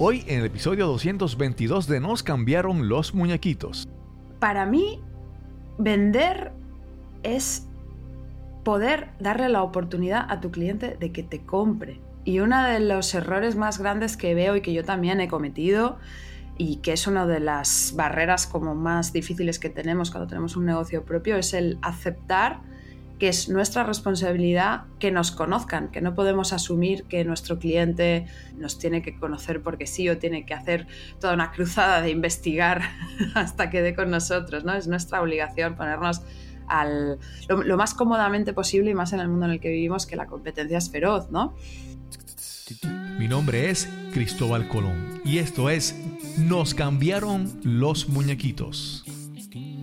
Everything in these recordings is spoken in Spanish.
Hoy en el episodio 222 de Nos cambiaron los muñequitos. Para mí, vender es poder darle la oportunidad a tu cliente de que te compre. Y uno de los errores más grandes que veo y que yo también he cometido y que es una de las barreras como más difíciles que tenemos cuando tenemos un negocio propio es el aceptar que es nuestra responsabilidad que nos conozcan, que no podemos asumir que nuestro cliente nos tiene que conocer porque sí o tiene que hacer toda una cruzada de investigar hasta que dé con nosotros, ¿no? Es nuestra obligación ponernos al, lo, más cómodamente posible y más en el mundo en el que vivimos que la competencia es feroz, ¿no? Mi nombre es Cristóbal Colón y esto es Nos cambiaron los muñequitos.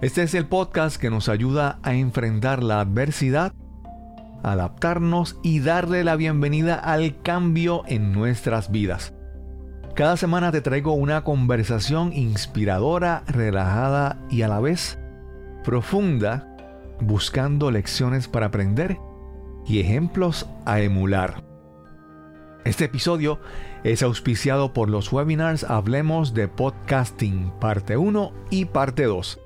Este es el podcast que nos ayuda a enfrentar la adversidad, adaptarnos y darle la bienvenida al cambio en nuestras vidas. Cada semana te traigo una conversación inspiradora, relajada y a la vez profunda, buscando lecciones para aprender y ejemplos a emular. Este episodio es auspiciado por los webinars Hablemos de Podcasting, parte 1 y parte 2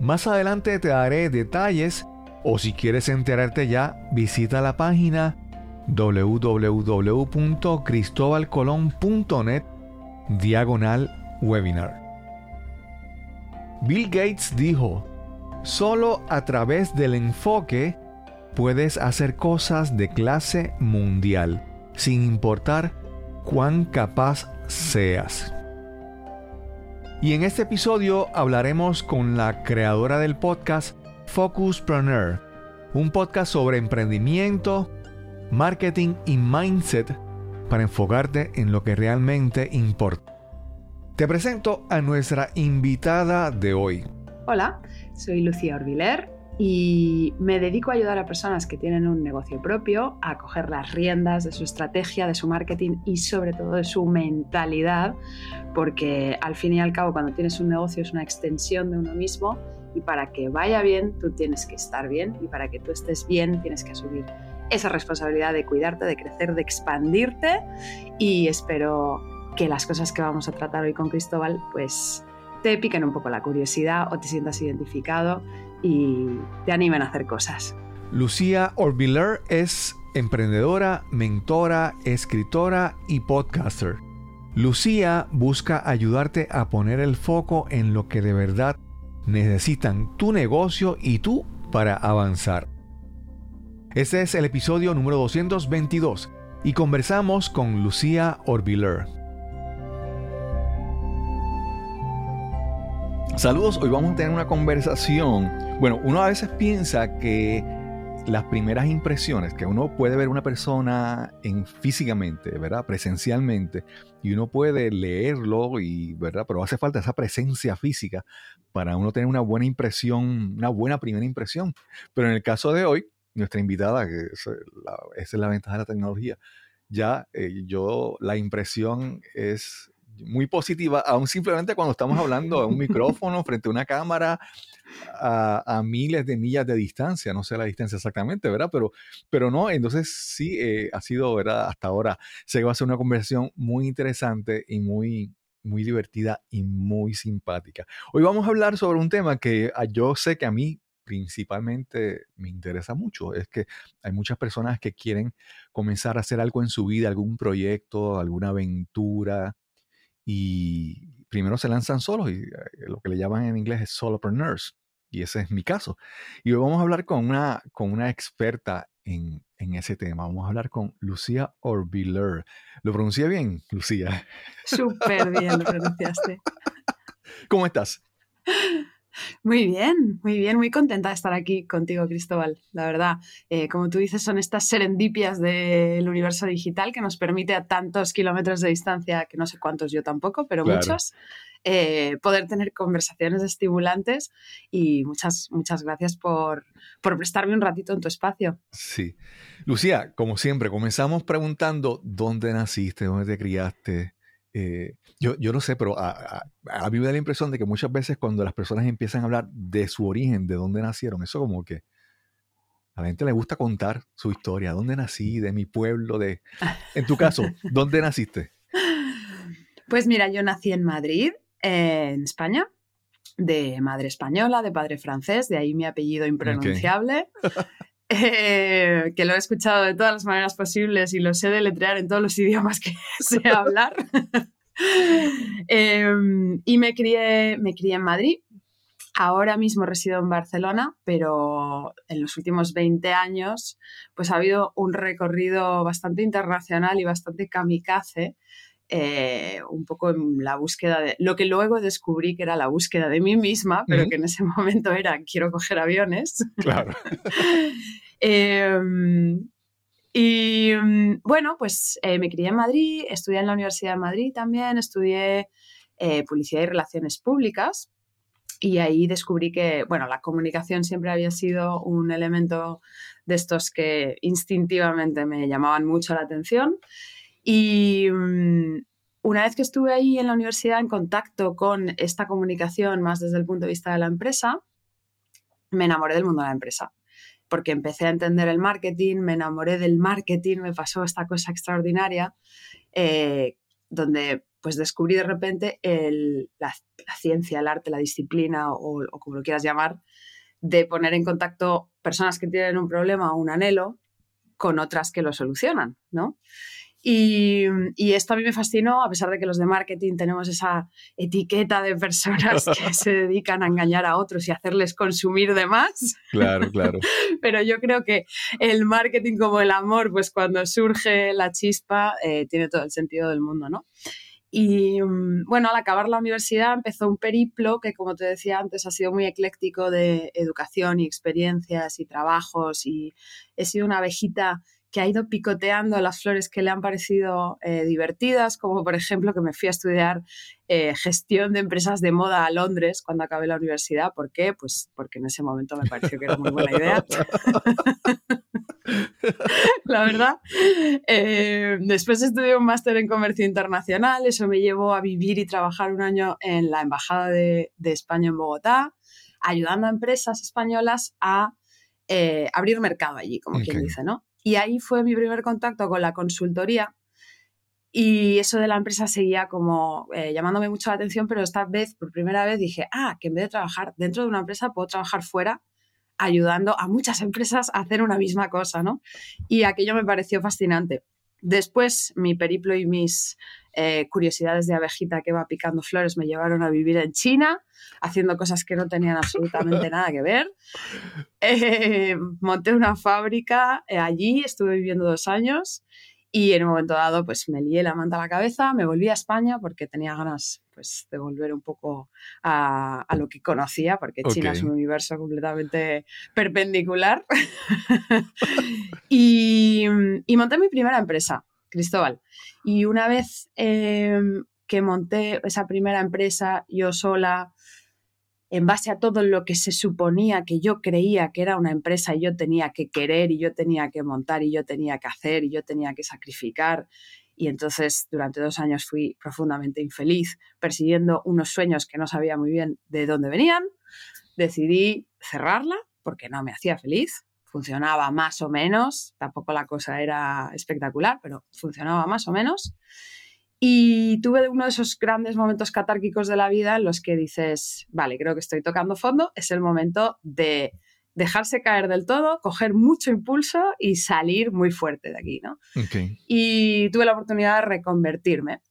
más adelante te daré detalles o si quieres enterarte ya, visita la página www.cristobalcolón.net diagonal webinar. Bill Gates dijo, solo a través del enfoque puedes hacer cosas de clase mundial, sin importar cuán capaz seas. Y en este episodio hablaremos con la creadora del podcast Focuspreneur, un podcast sobre emprendimiento, marketing y mindset para enfocarte en lo que realmente importa. Te presento a nuestra invitada de hoy. Hola, soy Lucía Orbiler y me dedico a ayudar a personas que tienen un negocio propio a coger las riendas de su estrategia, de su marketing y sobre todo de su mentalidad, porque al fin y al cabo cuando tienes un negocio es una extensión de uno mismo y para que vaya bien tú tienes que estar bien y para que tú estés bien tienes que asumir esa responsabilidad de cuidarte, de crecer, de expandirte. Y espero que las cosas que vamos a tratar hoy con Cristóbal pues te piquen un poco la curiosidad o te sientas identificado y te animen a hacer cosas. Lucía Orbiler es emprendedora, mentora, escritora y podcaster. Lucía busca ayudarte a poner el foco en lo que de verdad necesitan tu negocio y tú para avanzar. Este es el episodio número 222 y conversamos con Lucía Orbiler. Saludos, hoy vamos a tener una conversación. Bueno, uno a veces piensa que las primeras impresiones, que uno puede ver una persona en, físicamente, ¿verdad? Presencialmente, y uno puede leerlo, y, ¿verdad? Pero hace falta esa presencia física para uno tener una buena impresión, una buena primera impresión. Pero en el caso de hoy, nuestra invitada, que es la, esa es la ventaja de la tecnología, ya eh, yo, la impresión es muy positiva, aún simplemente cuando estamos hablando a un micrófono frente a una cámara a, miles de millas de distancia, no sé la distancia exactamente, ¿verdad? Pero, pero no, entonces sí eh, ha sido, ¿verdad? Hasta ahora se va a hacer una conversación muy interesante y muy, muy divertida y muy simpática. Hoy vamos a hablar sobre un tema que ah, yo sé que a mí principalmente me interesa mucho. Es que hay muchas personas que quieren comenzar a hacer algo en su vida, algún proyecto, alguna aventura, y primero se lanzan solos y eh, lo que le llaman en inglés es solopreneurs. Y ese es mi caso. Y hoy vamos a hablar con una, con una experta en, en ese tema. Vamos a hablar con Lucía Orbiler. ¿Lo pronuncié bien, Lucía? Súper bien lo pronunciaste. ¿Cómo estás? Muy bien, muy bien, muy contenta de estar aquí contigo, Cristóbal. La verdad, eh, como tú dices, son estas serendipias del universo digital que nos permite a tantos kilómetros de distancia, que no sé cuántos yo tampoco, pero Claro. muchos, eh, poder tener conversaciones estimulantes y muchas, muchas gracias por, por prestarme un ratito en tu espacio. Sí. Lucía, como siempre, comenzamos preguntando dónde naciste, dónde te criaste. Eh, yo, yo no sé, pero a, a- a mí me da la impresión de que muchas veces cuando las personas empiezan a hablar de su origen, de dónde nacieron, eso como que a la gente le gusta contar su historia, dónde nací, de mi pueblo, de... En tu caso, ¿dónde naciste? Pues mira, yo nací en Madrid, eh, en España, de madre española, de padre francés, de ahí mi apellido impronunciable, eh, que lo he escuchado de todas las maneras posibles y lo sé deletrear en todos los idiomas que sé hablar. Eh, y me crié, me crié en Madrid. Ahora mismo resido en Barcelona, pero en los últimos 20 años pues ha habido un recorrido bastante internacional y bastante kamikaze eh, un poco en la búsqueda de lo que luego descubrí que era la búsqueda de mí misma, pero que en ese momento era quiero coger aviones. Claro. Eh, y mm, bueno, pues eh, me crié en Madrid, estudié en la Universidad de Madrid también, estudié eh, publicidad y relaciones públicas. Y ahí descubrí que, bueno, la comunicación siempre había sido un elemento de estos que instintivamente me llamaban mucho la atención. Y mm, una vez que estuve ahí en la universidad en contacto con esta comunicación más desde el punto de vista de la empresa, me enamoré del mundo de la empresa. Porque empecé a entender el marketing, me enamoré del marketing, me pasó esta cosa extraordinaria, eh, donde pues descubrí de repente el- la, ciencia, el arte, la disciplina o, o como lo quieras llamar, de poner en contacto personas que tienen un problema o un anhelo con otras que lo solucionan, ¿no? Y, y esto a mí me fascinó, a pesar de que los de marketing tenemos esa etiqueta de personas que se dedican a engañar a otros y hacerles consumir de más, Claro, claro. pero yo creo que el marketing como el amor, pues cuando surge la chispa, eh, tiene todo el sentido del mundo, ¿no? Y mm, bueno, al acabar la universidad empezó un periplo que, como te decía antes, ha sido muy ecléctico de educación y experiencias y trabajos y he sido una abejita que ha ido picoteando las flores que le han parecido eh, divertidas, como por ejemplo que me fui a estudiar eh, gestión de empresas de moda a Londres cuando acabé la universidad. ¿Por qué? Pues porque en ese momento me pareció que era muy buena idea. la verdad. Eh, después estudié un máster en comercio internacional, eso me llevó a vivir y trabajar un año en la Embajada de, de España en Bogotá, ayudando a empresas españolas a eh, abrir mercado allí, como quien dice, ¿no? Y ahí fue mi primer contacto con la consultoría y eso de la empresa seguía como eh, llamándome mucho la atención, pero esta vez, por primera vez, dije, ah, que en vez de trabajar dentro de una empresa, puedo trabajar fuera ayudando a muchas empresas a hacer una misma cosa, ¿no? Y aquello me pareció fascinante. Después, mi periplo y mis eh, curiosidades de abejita que va picando flores me llevaron a vivir en China, haciendo cosas que no tenían absolutamente nada que ver. Eh, monté una fábrica eh, allí, estuve viviendo dos años y en un momento dado pues me lié la manta a la cabeza, me volví a España porque tenía ganas pues de volver un poco a, a lo que conocía, porque China es un universo completamente perpendicular. y, y monté mi primera empresa, Cristóbal. Y una vez eh, que monté esa primera empresa yo sola, en base a todo lo que se suponía que yo creía que era una empresa y yo tenía que querer y yo tenía que montar y yo tenía que hacer y yo tenía que sacrificar. Y entonces durante dos años fui profundamente infeliz persiguiendo unos sueños que no sabía muy bien de dónde venían. Decidí cerrarla porque no me hacía feliz. Funcionaba más o menos, tampoco la cosa era espectacular, pero funcionaba más o menos. Y tuve uno de esos grandes momentos catárquicos de la vida en los que dices, vale, creo que estoy tocando fondo, es el momento de dejarse caer del todo, coger mucho impulso y salir muy fuerte de aquí, ¿no? Y tuve la oportunidad de reconvertirme.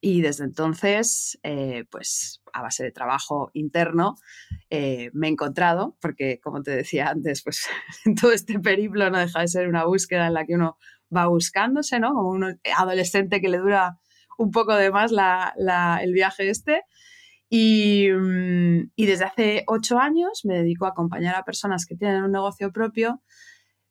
Y desde entonces, eh, pues a base de trabajo interno, eh, me he encontrado, porque como te decía antes, pues todo este periplo no deja de ser una búsqueda en la que uno va buscándose, ¿no? Como un adolescente que le dura un poco de más la- el viaje este. Y, mm, y desde hace ocho años me dedico a acompañar a personas que tienen un negocio propio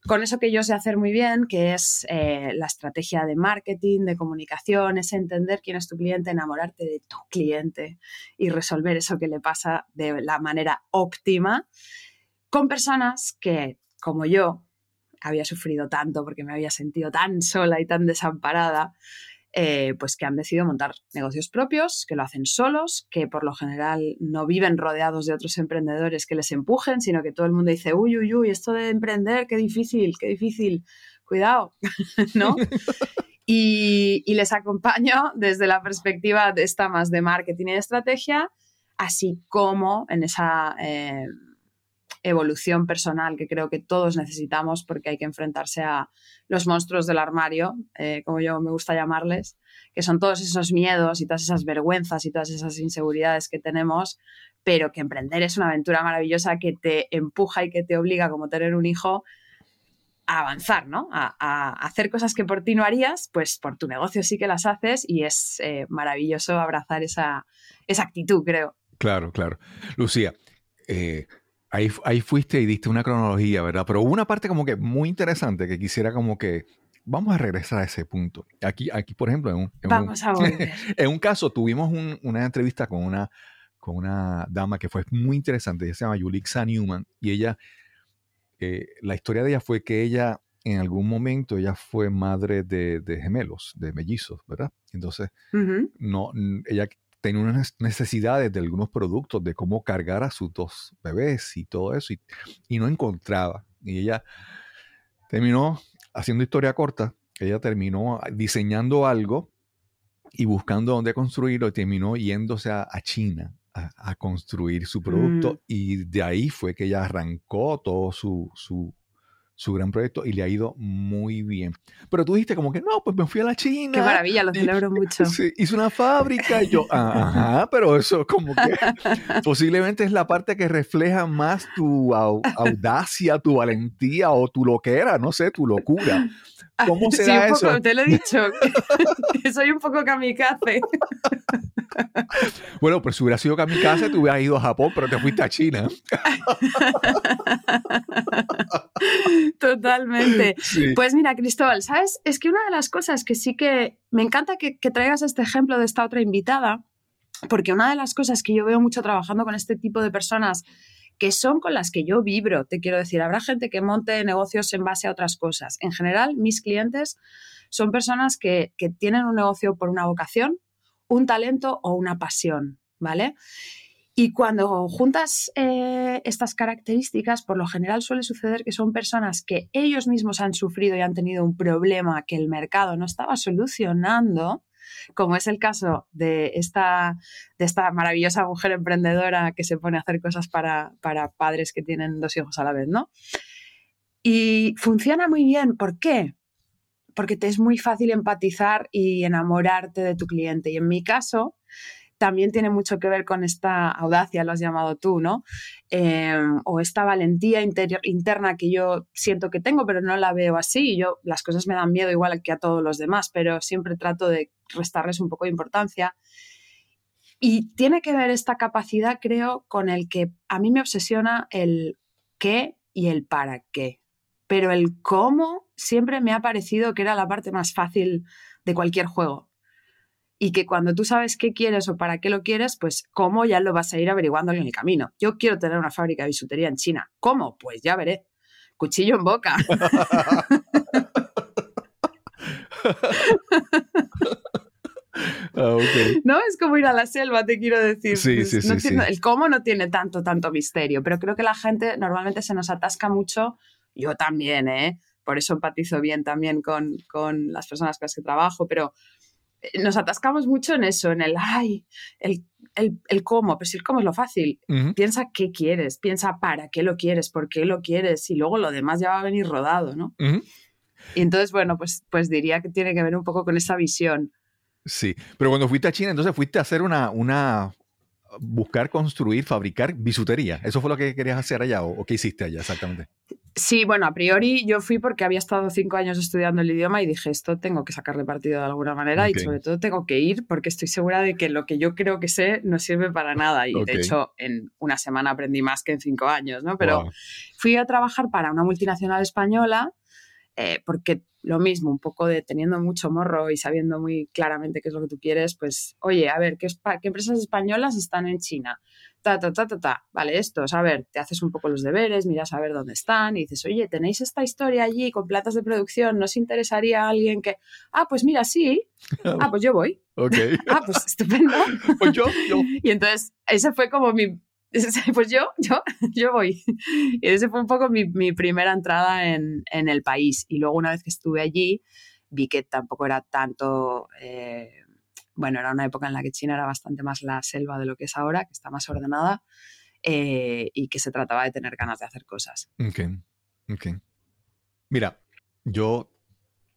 con eso que yo sé hacer muy bien, que es eh, la estrategia de marketing, de comunicación, es entender quién es tu cliente, enamorarte de tu cliente y resolver eso que le pasa de la manera óptima con personas que, como yo, había sufrido tanto porque me había sentido tan sola y tan desamparada, eh, pues que han decidido montar negocios propios, que lo hacen solos, que por lo general no viven rodeados de otros emprendedores que les empujen, sino que todo el mundo dice, uy, uy, uy, esto de emprender, qué difícil, qué difícil, cuidado, ¿no? Y, y, les acompaño desde la perspectiva de esta más de marketing y de estrategia, así como en esa... Eh, evolución personal que creo que todos necesitamos porque hay que enfrentarse a los monstruos del armario, eh, como yo me gusta llamarles, que son todos esos miedos y todas esas vergüenzas y todas esas inseguridades que tenemos, pero que emprender es una aventura maravillosa que te empuja y que te obliga, como tener un hijo, a avanzar, ¿no? A, hacer cosas que por ti no harías, pues por tu negocio sí que las haces y es eh, maravilloso abrazar esa, esa actitud, creo. Claro, claro. Lucía, eh, Ahí, ahí fuiste y diste una cronología, ¿verdad? Pero hubo una parte como que muy interesante que quisiera como que vamos a regresar a ese punto. Aquí, aquí por ejemplo, en un, vamos a en un caso tuvimos una entrevista con una, con una dama que fue muy interesante, ella se llama Yulixa Newman, y ella, eh, la historia de ella fue que ella en algún momento ella fue madre de, de gemelos, de mellizos, ¿verdad? Entonces, no, ella tenía unas necesidades de algunos productos, de cómo cargar a sus dos bebés y todo eso, y, no encontraba. Y ella terminó, haciendo historia corta, ella terminó diseñando algo y buscando dónde construirlo, y terminó yéndose a, China a, construir su producto, mm. y de ahí fue que ella arrancó todo su, su, su gran proyecto y le ha ido muy bien. Pero tú dijiste como que no, pues me fui a la China. Qué maravilla, lo celebro mucho. Sí, hice una fábrica y yo, ajá, pero eso como que posiblemente es la parte que refleja más tu audacia, tu valentía o tu loquera, no sé, tu locura. ¿Cómo se sí, un poco, eso? Te lo he dicho, que soy un poco kamikaze. Bueno, pues si hubiera sido kamikaze, te hubieras ido a Japón, pero te fuiste a China. Totalmente. Pues mira, Cristóbal, ¿sabes? Es que una de las cosas que sí que me encanta que, que traigas este ejemplo de esta otra invitada, porque una de las cosas que yo veo mucho trabajando con este tipo de personas que son con las que yo vibro. Te quiero decir, habrá gente que monte negocios en base a otras cosas. En general, mis clientes son personas que, tienen un negocio por una vocación, un talento o una pasión, ¿vale? Y cuando juntas eh, estas características, por lo general suele suceder que son personas que ellos mismos han sufrido y han tenido un problema que el mercado no estaba solucionando como es el caso de esta, de esta maravillosa mujer emprendedora que se pone a hacer cosas para, para padres que tienen dos hijos a la vez, ¿no? Y funciona muy bien. ¿Por qué? Porque te es muy fácil empatizar y enamorarte de tu cliente. Y en mi caso, también tiene mucho que ver con esta audacia, lo has llamado tú, ¿no? Em, o esta valentía interna que yo siento que tengo, pero no la veo así. Yo, las cosas me dan miedo igual que a todos los demás, pero siempre trato de restarles un poco de importancia. Y tiene que ver esta capacidad, creo, con el que a mí me obsesiona el qué y el para qué. Pero el cómo siempre me ha parecido que era la parte más fácil de cualquier juego y que cuando tú sabes qué quieres o para qué lo quieres, pues cómo ya lo vas a ir averiguando en el camino. Yo quiero tener una fábrica de bisutería en China. ¿Cómo? Pues ya veré. Cuchillo en boca. Ah, no es como ir a la selva, te quiero decir. Sí, sí, sí, El cómo no tiene tanto, tanto misterio, pero creo que la gente normalmente se nos atasca mucho, yo también, ¿eh? Por eso empatizo bien también con, con las personas con las que trabajo, pero nos atascamos mucho en eso, en el, ay, el, el, cómo, pero si el cómo es lo fácil. Piensa qué quieres, piensa para qué lo quieres, por qué lo quieres y luego lo demás ya va a venir rodado, ¿no? Y entonces, bueno, pues, pues diría que tiene que ver un poco con esa visión. Sí, pero cuando fuiste a China, entonces fuiste a hacer una, una buscar, construir, fabricar bisutería. ¿Eso fue lo que querías hacer allá o, qué hiciste allá exactamente? Sí, bueno, a priori yo fui porque había estado cinco años estudiando el idioma y dije, esto tengo que sacarle partido de alguna manera y sobre todo tengo que ir porque estoy segura de que lo que yo creo que sé no sirve para nada. Y de hecho, en una semana aprendí más que en cinco años, ¿no? Pero Wow. fui a trabajar para una multinacional española eh, porque lo mismo, un poco de teniendo mucho morro y sabiendo muy claramente qué es lo que tú quieres, pues, oye, a ver, ¿qué, qué empresas españolas están en China? Ta, ta, ta, ta, ta. Vale, estos, a ver, te haces un poco los deberes, miras a ver dónde están y dices, oye, ¿tenéis esta historia allí con platas de producción? ¿No os interesaría a alguien que, ah, pues mira, sí, ah, pues yo voy, Ok. ah, pues estupendo. Pues yo, yo. Y entonces, ese fue como mi. Pues yo, yo, yo voy. Y ese fue un poco mi, mi primera entrada en, en el país. Y luego, una vez que estuve allí, vi que tampoco era tanto. eh, bueno, era una época en la que China era bastante más la selva de lo que es ahora, que está más ordenada, eh, y que se trataba de tener ganas de hacer cosas. Ok, ok. Mira, yo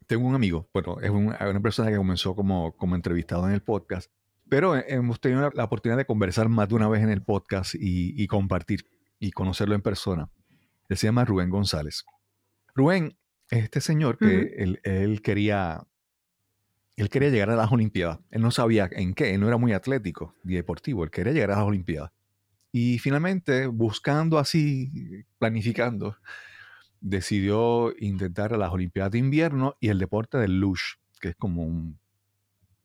tengo un amigo, bueno, es un- una persona que comenzó como, como entrevistado en el podcast, pero he- hemos tenido la, la oportunidad de conversar más de una vez en el podcast y, y compartir y conocerlo en persona. Él se llama Rubén González. Rubén es este señor que él quería, él quería llegar a las Olimpiadas. Él no sabía en qué, él no era muy atlético ni deportivo, él quería llegar a las Olimpiadas. Y finalmente, buscando así, planificando, decidió intentar las Olimpiadas de invierno y el deporte del luge, que es como un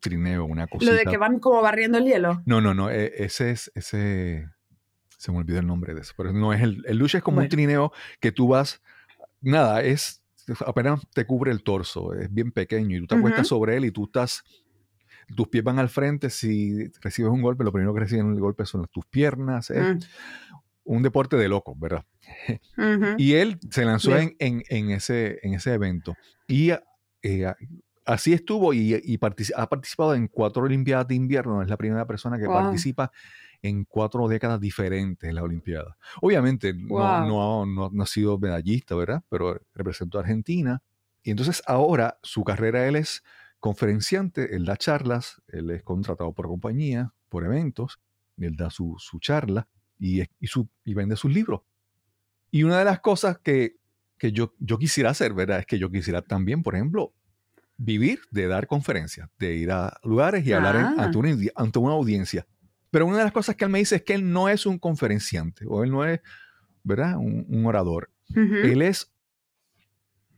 trineo, una cosita. Lo de que van como barriendo el hielo. No, no, no, e- ese es, ese, se me olvidó el nombre de eso, pero no es el, el luge es como un trineo que tú vas, nada, es, apenas te cubre el torso, es bien pequeño y tú te acuestas Ujú. sobre él y tú estás, tus pies van al frente, si recibes un golpe, lo primero que reciben el golpe son tus piernas, es Mm, un deporte de locos, ¿verdad? Y él se lanzó en, en- en ese, en ese evento. Y eh, así estuvo y, ha participado en cuatro Olimpiadas de invierno. Es la primera persona que Wow. participa en cuatro décadas diferentes en la Olimpiada. Obviamente no, Wow. no, no- no ha sido medallista, ¿verdad? Pero representó a Argentina. Y entonces ahora su carrera, él es conferenciante, él da charlas, él es contratado por compañía, por eventos, él da su, su charla y, y, su, y vende sus libros. Y una de las cosas que, que yo, yo quisiera hacer, ¿verdad? Es que yo quisiera también, por ejemplo, vivir de dar conferencias, de ir a lugares y hablar en- Ah. ante, una, audi- ante una audiencia. Pero una de las cosas que él me dice es que él no es un conferenciante o él no es, ¿verdad? Un, un orador. Ujú. Él es,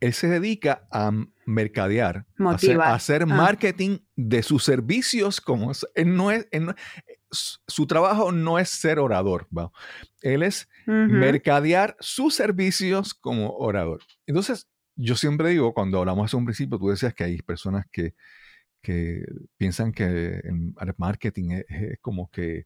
él se dedica a mercadear, a hacer, a hacer Ah. marketing de sus servicios. Como él no es, él no- su, trabajo no es ser orador, ¿va? él es Ujú. mercadear sus servicios como orador. Entonces, yo siempre digo, cuando hablamos hace un principio, tú decías que hay personas que, que piensan que el marketing es, es como que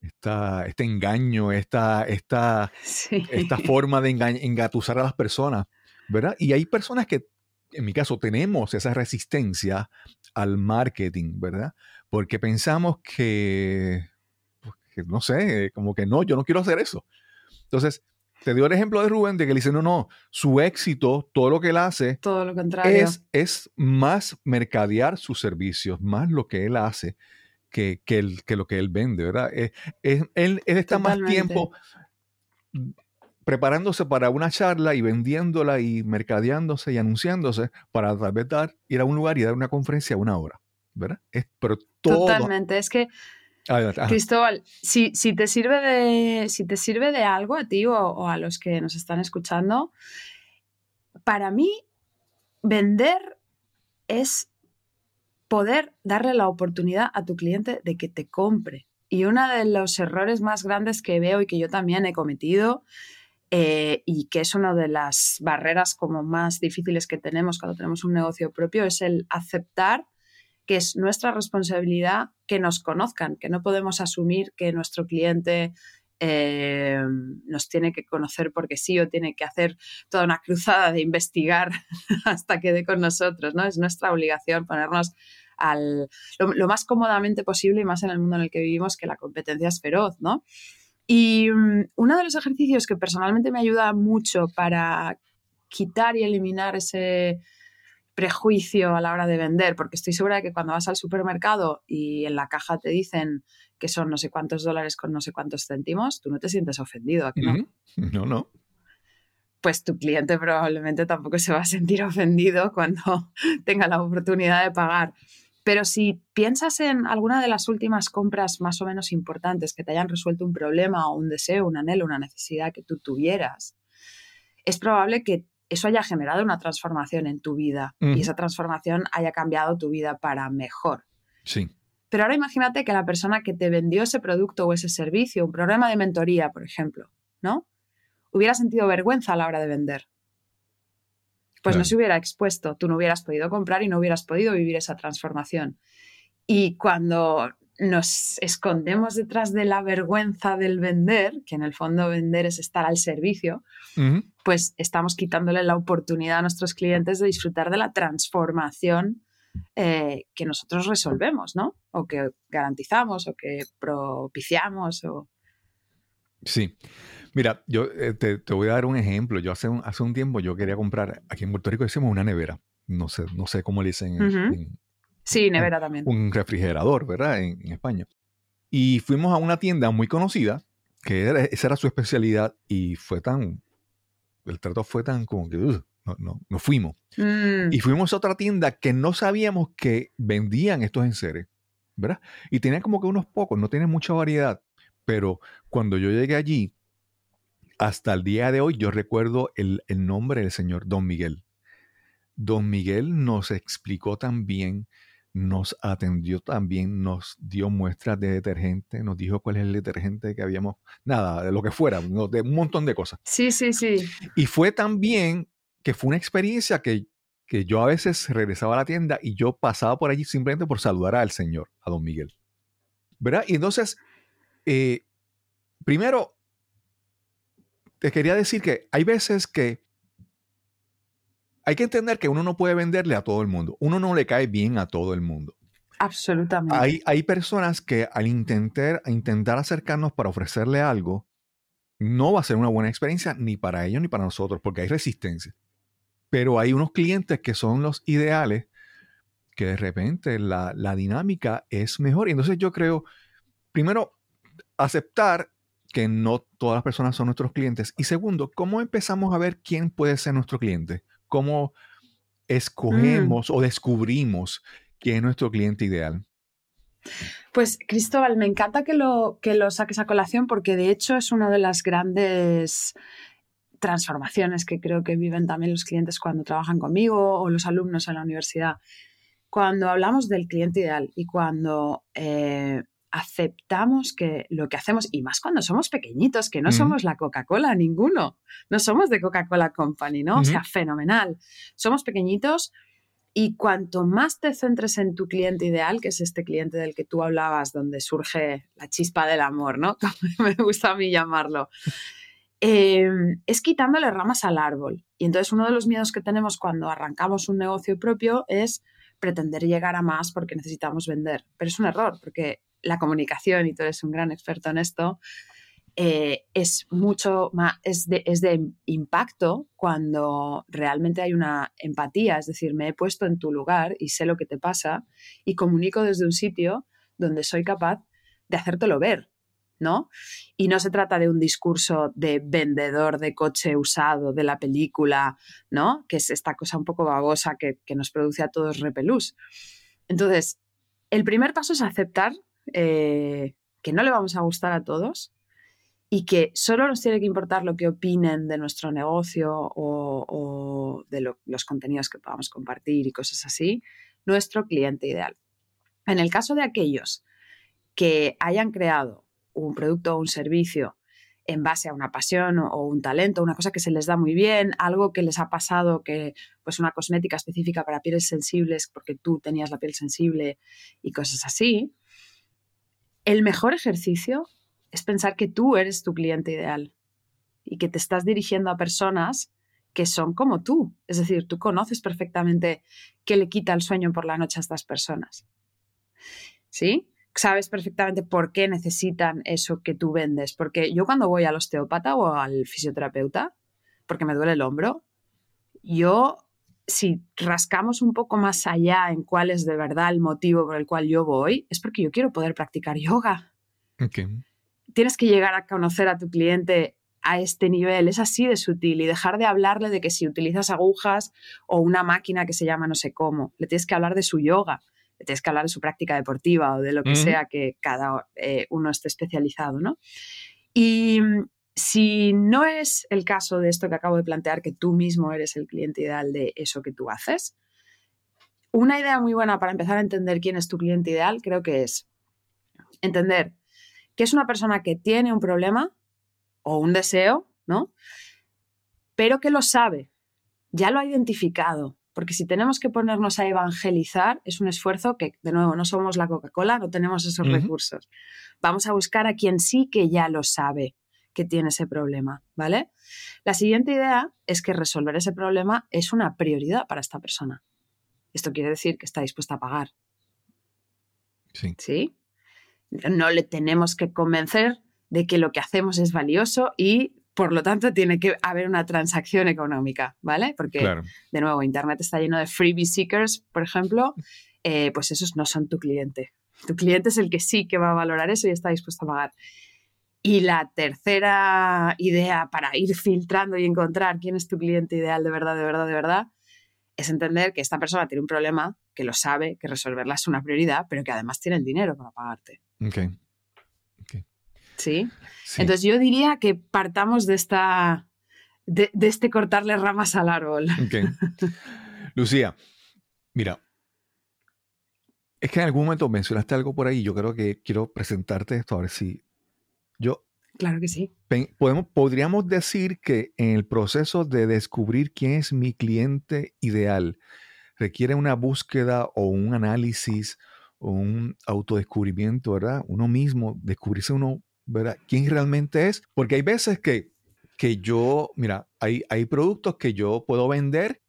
esta, este engaño, esta, esta, Sí. esta forma de enga- engatusar a las personas, ¿verdad? Y hay personas que, en mi caso, tenemos esa resistencia al marketing, ¿verdad? Porque pensamos que, pues, que no sé, como que no, yo no quiero hacer eso. Entonces, te dio el ejemplo de Rubén de que le dice, no, no, su éxito, todo lo que él hace, Todo lo contrario. es, es más mercadear sus servicios, más lo que él hace que, que, el- que lo que él vende, ¿verdad? Eh, es- él, él está más tiempo preparándose para una charla y vendiéndola y mercadeándose y anunciándose para tal vez dar, ir a un lugar y dar una conferencia a una hora, ¿verdad? Es, pero todo... Totalmente. Es que Cristóbal, si, si, te sirve de, si te sirve de algo a ti o, o a los que nos están escuchando, para mí vender es poder darle la oportunidad a tu cliente de que te compre. Y uno de los errores más grandes que veo y que yo también he cometido eh, y que es una de las barreras como más difíciles que tenemos cuando tenemos un negocio propio es el aceptar que es nuestra responsabilidad que nos conozcan, que no podemos asumir que nuestro cliente eh, nos tiene que conocer porque sí o tiene que hacer toda una cruzada de investigar hasta que dé con nosotros, ¿no? Es nuestra obligación ponernos al, lo, más cómodamente posible y más en el mundo en el que vivimos que la competencia es feroz, ¿no? Y um, uno de los ejercicios que personalmente me ayuda mucho para quitar y eliminar ese prejuicio a la hora de vender, porque estoy segura de que cuando vas al supermercado y en la caja te dicen que son no sé cuántos dólares con no sé cuántos céntimos, tú no te sientes ofendido, ¿a que no? No, no. pues tu cliente probablemente tampoco se va a sentir ofendido cuando tenga la oportunidad de pagar. Pero si piensas en alguna de las últimas compras más o menos importantes que te hayan resuelto un problema o un deseo, un anhelo, una necesidad que tú tuvieras, es probable que eso haya generado una transformación en tu vida y esa transformación haya cambiado tu vida para mejor. Sí. Pero ahora imagínate que la persona que te vendió ese producto o ese servicio, un programa de mentoría, por ejemplo, ¿no? Hubiera sentido vergüenza a la hora de vender. Pues no se hubiera expuesto, tú no hubieras podido comprar y no hubieras podido vivir esa transformación. Y cuando nos escondemos detrás de la vergüenza del vender, que en el fondo vender es estar al servicio, pues estamos quitándole la oportunidad a nuestros clientes de disfrutar de la transformación eh, que nosotros resolvemos, ¿no? O que garantizamos o que propiciamos. O... Sí. Mira, yo eh, te, te voy a dar un ejemplo. Yo hace un, hace un tiempo yo quería comprar, aquí en Puerto Rico decimos una nevera. No sé, no sé cómo le dicen en, Sí, nevera también. un refrigerador, ¿verdad? En, en España. Y fuimos a una tienda muy conocida, que era- esa era su especialidad, y fue tan, el trato fue tan como que, no, no, no fuimos. Mm, Y fuimos a otra tienda que no sabíamos que vendían estos enseres, ¿verdad? Y tenía como que unos pocos, no tiene mucha variedad. Pero cuando yo llegué allí, hasta el día de hoy, yo recuerdo el, el nombre del señor Don Miguel. Don Miguel nos explicó también, nos atendió también, nos dio muestras de detergente, nos dijo cuál es el detergente que habíamos, nada, de lo que fuera, de un montón de cosas. Sí, sí, sí. Y fue también que fue una experiencia que, que yo a veces regresaba a la tienda y yo pasaba por allí simplemente por saludar al Señor, a don Miguel. ¿Verdad? Y entonces, eh, primero, te quería decir que hay veces que hay que entender que uno no puede venderle a todo el mundo. Uno no le cae bien a todo el mundo. Absolutamente. Hay, hay personas que al intentar, intentar acercarnos para ofrecerle algo, no va a ser una buena experiencia ni para ellos ni para nosotros, porque hay resistencia. Pero hay unos clientes que son los ideales, que de repente la, la dinámica es mejor. Y entonces yo creo, primero, aceptar que no todas las personas son nuestros clientes. Y segundo, ¿cómo empezamos a ver quién puede ser nuestro cliente? ¿Cómo escogemos o descubrimos quién es nuestro cliente ideal? Pues Cristóbal, me encanta que lo, que lo saques a colación porque de hecho es una de las grandes transformaciones que creo que viven también los clientes cuando trabajan conmigo o los alumnos en la universidad. Cuando hablamos del cliente ideal y cuando eh, aceptamos que lo que hacemos, y más cuando somos pequeñitos, que no somos la Coca-Cola, ninguno, no somos de Coca-Cola Company, ¿no? O sea, fenomenal. Somos pequeñitos y cuanto más te centres en tu cliente ideal, que es este cliente del que tú hablabas, donde surge la chispa del amor, ¿no? Como me gusta a mí llamarlo, eh, es quitándole ramas al árbol. Y entonces uno de los miedos que tenemos cuando arrancamos un negocio propio es pretender llegar a más porque necesitamos vender. Pero es un error, porque la comunicación, y tú eres un gran experto en esto, eh, es mucho más, es de, es de impacto cuando realmente hay una empatía, es decir, me he puesto en tu lugar y sé lo que te pasa y comunico desde un sitio donde soy capaz de hacértelo ver, ¿no? Y no se trata de un discurso de vendedor de coche usado de la película, ¿no? Que es esta cosa un poco babosa que, que nos produce a todos repelús. Entonces, el primer paso es aceptar eh, que no le vamos a gustar a todos y que solo nos tiene que importar lo que opinen de nuestro negocio o, o de lo- los contenidos que podamos compartir y cosas así, nuestro cliente ideal. En el caso de aquellos que hayan creado un producto o un servicio en base a una pasión o, un talento, una cosa que se les da muy bien, algo que les ha pasado, que pues una cosmética específica para pieles sensibles porque tú tenías la piel sensible y cosas así, el mejor ejercicio es pensar que tú eres tu cliente ideal y que te estás dirigiendo a personas que son como tú. Es decir, tú conoces perfectamente qué le quita el sueño por la noche a estas personas. ¿Sí? Sabes perfectamente por qué necesitan eso que tú vendes. Porque yo cuando voy al osteópata o al fisioterapeuta, porque me duele el hombro, yo, si rascamos un poco más allá en cuál es de verdad el motivo por el cual yo voy, es porque yo quiero poder practicar yoga Ok. tienes que llegar a conocer a tu cliente a este nivel, es así de sutil y dejar de hablarle de que si utilizas agujas o una máquina que se llama no sé cómo, le tienes que hablar de su yoga, le tienes que hablar de su práctica deportiva o de lo que sea que cada eh, uno esté especializado, ¿no? Y si no es el caso de esto que acabo de plantear, que tú mismo eres el cliente ideal de eso que tú haces, una idea muy buena para empezar a entender quién es tu cliente ideal creo que es entender que es una persona que tiene un problema o un deseo, ¿no? Pero que lo sabe, ya lo ha identificado. Porque si tenemos que ponernos a evangelizar, es un esfuerzo que, de nuevo, no somos la Coca-Cola, no tenemos esos recursos. Vamos a buscar a quien sí que ya lo sabe que tiene ese problema, ¿vale? La siguiente idea es que resolver ese problema es una prioridad para esta persona. Esto quiere decir que está dispuesta a pagar, Sí. ¿sí? No le tenemos que convencer de que lo que hacemos es valioso y, por lo tanto, tiene que haber una transacción económica, ¿vale? Porque, Claro. de nuevo, Internet está lleno de freebie seekers, por ejemplo, eh, pues esos no son tu cliente. Tu cliente es el que sí que va a valorar eso y está dispuesto a pagar. Y la tercera idea para ir filtrando y encontrar quién es tu cliente ideal de verdad, de verdad, de verdad, es entender que esta persona tiene un problema, que lo sabe, que resolverla es una prioridad, pero que además tiene el dinero para pagarte. Ok. ¿Sí? Sí. Entonces yo diría que partamos de esta. De, de este cortarle ramas al árbol. Ok. Lucía, mira, es que en algún momento mencionaste algo por ahí. Yo creo que quiero presentarte esto a ver si yo Claro que sí. Podemos, podríamos decir que en el proceso de descubrir quién es mi cliente ideal requiere una búsqueda o un análisis o un autodescubrimiento, ¿verdad? Uno mismo, descubrirse uno, ¿verdad? ¿Quién realmente es? Porque hay veces que, que yo, mira, hay, hay productos que yo puedo vender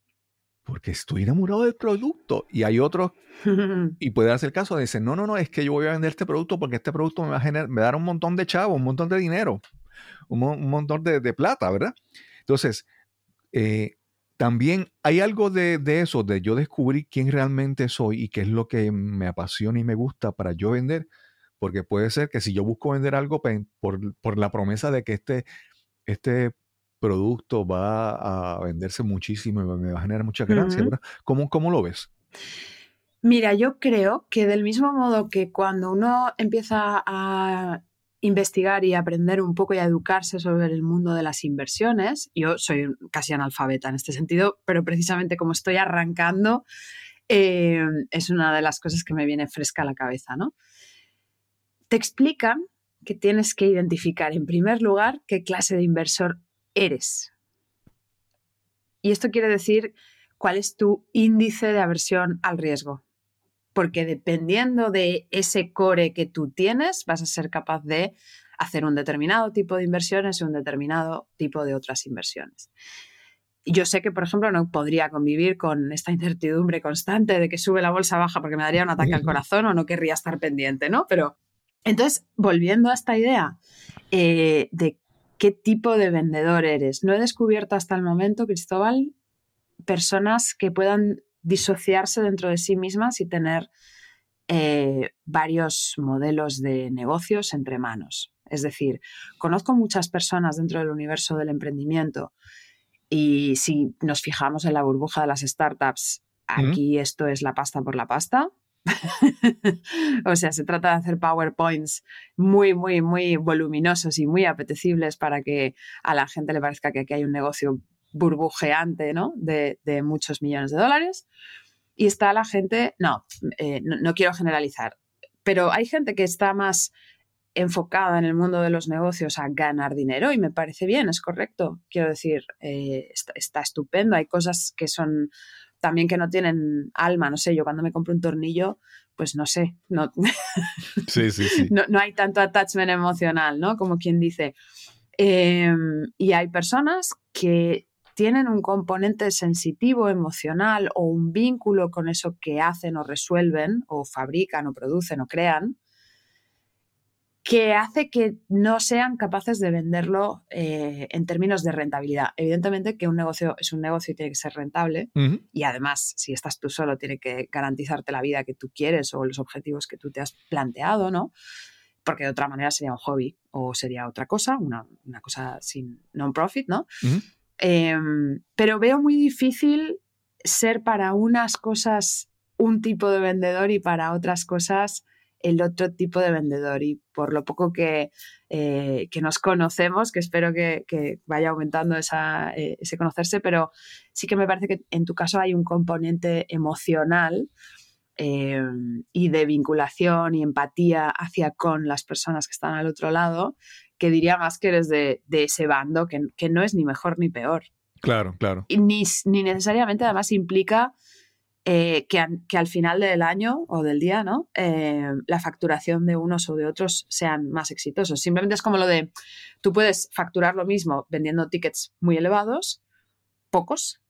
porque estoy enamorado del producto y hay otros y puede el caso de decir, no, no, no, es que yo voy a vender este producto porque este producto me va a, generar, me va a dar un montón de chavos, un montón de dinero, un, mo- un montón de, de plata, ¿verdad? Entonces, eh, también hay algo de, de eso, de yo descubrir quién realmente soy y qué es lo que me apasiona y me gusta para yo vender, porque puede ser que si yo busco vender algo por, por la promesa de que este, este producto va a venderse muchísimo y me va a generar mucha ganancia. ¿Cómo, ¿Cómo lo ves? Mira, yo creo que del mismo modo que cuando uno empieza a investigar y aprender un poco y a educarse sobre el mundo de las inversiones, yo soy casi analfabeta en este sentido, pero precisamente como estoy arrancando, eh, es una de las cosas que me viene fresca a la cabeza, ¿no? Te explican que tienes que identificar en primer lugar qué clase de inversor eres. Y esto quiere decir cuál es tu índice de aversión al riesgo. Porque dependiendo de ese core que tú tienes, vas a ser capaz de hacer un determinado tipo de inversiones y un determinado tipo de otras inversiones. Yo sé que, por ejemplo, no podría convivir con esta incertidumbre constante de que sube la bolsa baja porque me daría un ataque al corazón o no querría estar pendiente, ¿no? Pero entonces, volviendo a esta idea eh, de qué tipo de vendedor eres, no he descubierto hasta el momento, Cristóbal, personas que puedan disociarse dentro de sí mismas y tener eh, varios modelos de negocios entre manos. Es decir, conozco muchas personas dentro del universo del emprendimiento y si nos fijamos en la burbuja de las startups, aquí esto es la pasta por la pasta. o sea, se trata de hacer PowerPoints muy, muy, muy voluminosos y muy apetecibles para que a la gente le parezca que aquí hay un negocio burbujeante, ¿no? De, muchos millones de dólares. Y está la gente, no, eh, no, no quiero generalizar, pero hay gente que está más enfocada en el mundo de los negocios a ganar dinero y me parece bien, es correcto. Quiero decir, eh, está, estupendo. Hay cosas que son también que no tienen alma, no sé, yo cuando me compro un tornillo, pues no sé, no, sí, sí, sí. no, no hay tanto attachment emocional, ¿no? Como quien dice. Eh, y hay personas que tienen un componente sensitivo, emocional o un vínculo con eso que hacen o resuelven o fabrican o producen o crean, que hace que no sean capaces de venderlo eh, en términos de rentabilidad. Evidentemente que un negocio es un negocio y tiene que ser rentable Uh -huh. y además si estás tú solo tiene que garantizarte la vida que tú quieres o los objetivos que tú te has planteado, ¿no? porque de otra manera sería un hobby o sería otra cosa, una, una cosa sin non-profit, ¿no? Em, pero veo muy difícil ser para unas cosas un tipo de vendedor y para otras cosas el otro tipo de vendedor. Y por lo poco que, eh, que nos conocemos, que espero que, que vaya aumentando esa, eh, ese conocerse, pero sí que me parece que en tu caso hay un componente emocional eh, y de vinculación y empatía hacia con las personas que están al otro lado, que diría más que eres de, de ese bando, que, que no es ni mejor ni peor Claro, claro. y ni, ni necesariamente además implica eh, que, an- que al final del año o del día, ¿no? Eh, la facturación de unos o de otros sean más exitosos. Simplemente es como lo de, tú puedes facturar lo mismo vendiendo tickets muy elevados, pocos,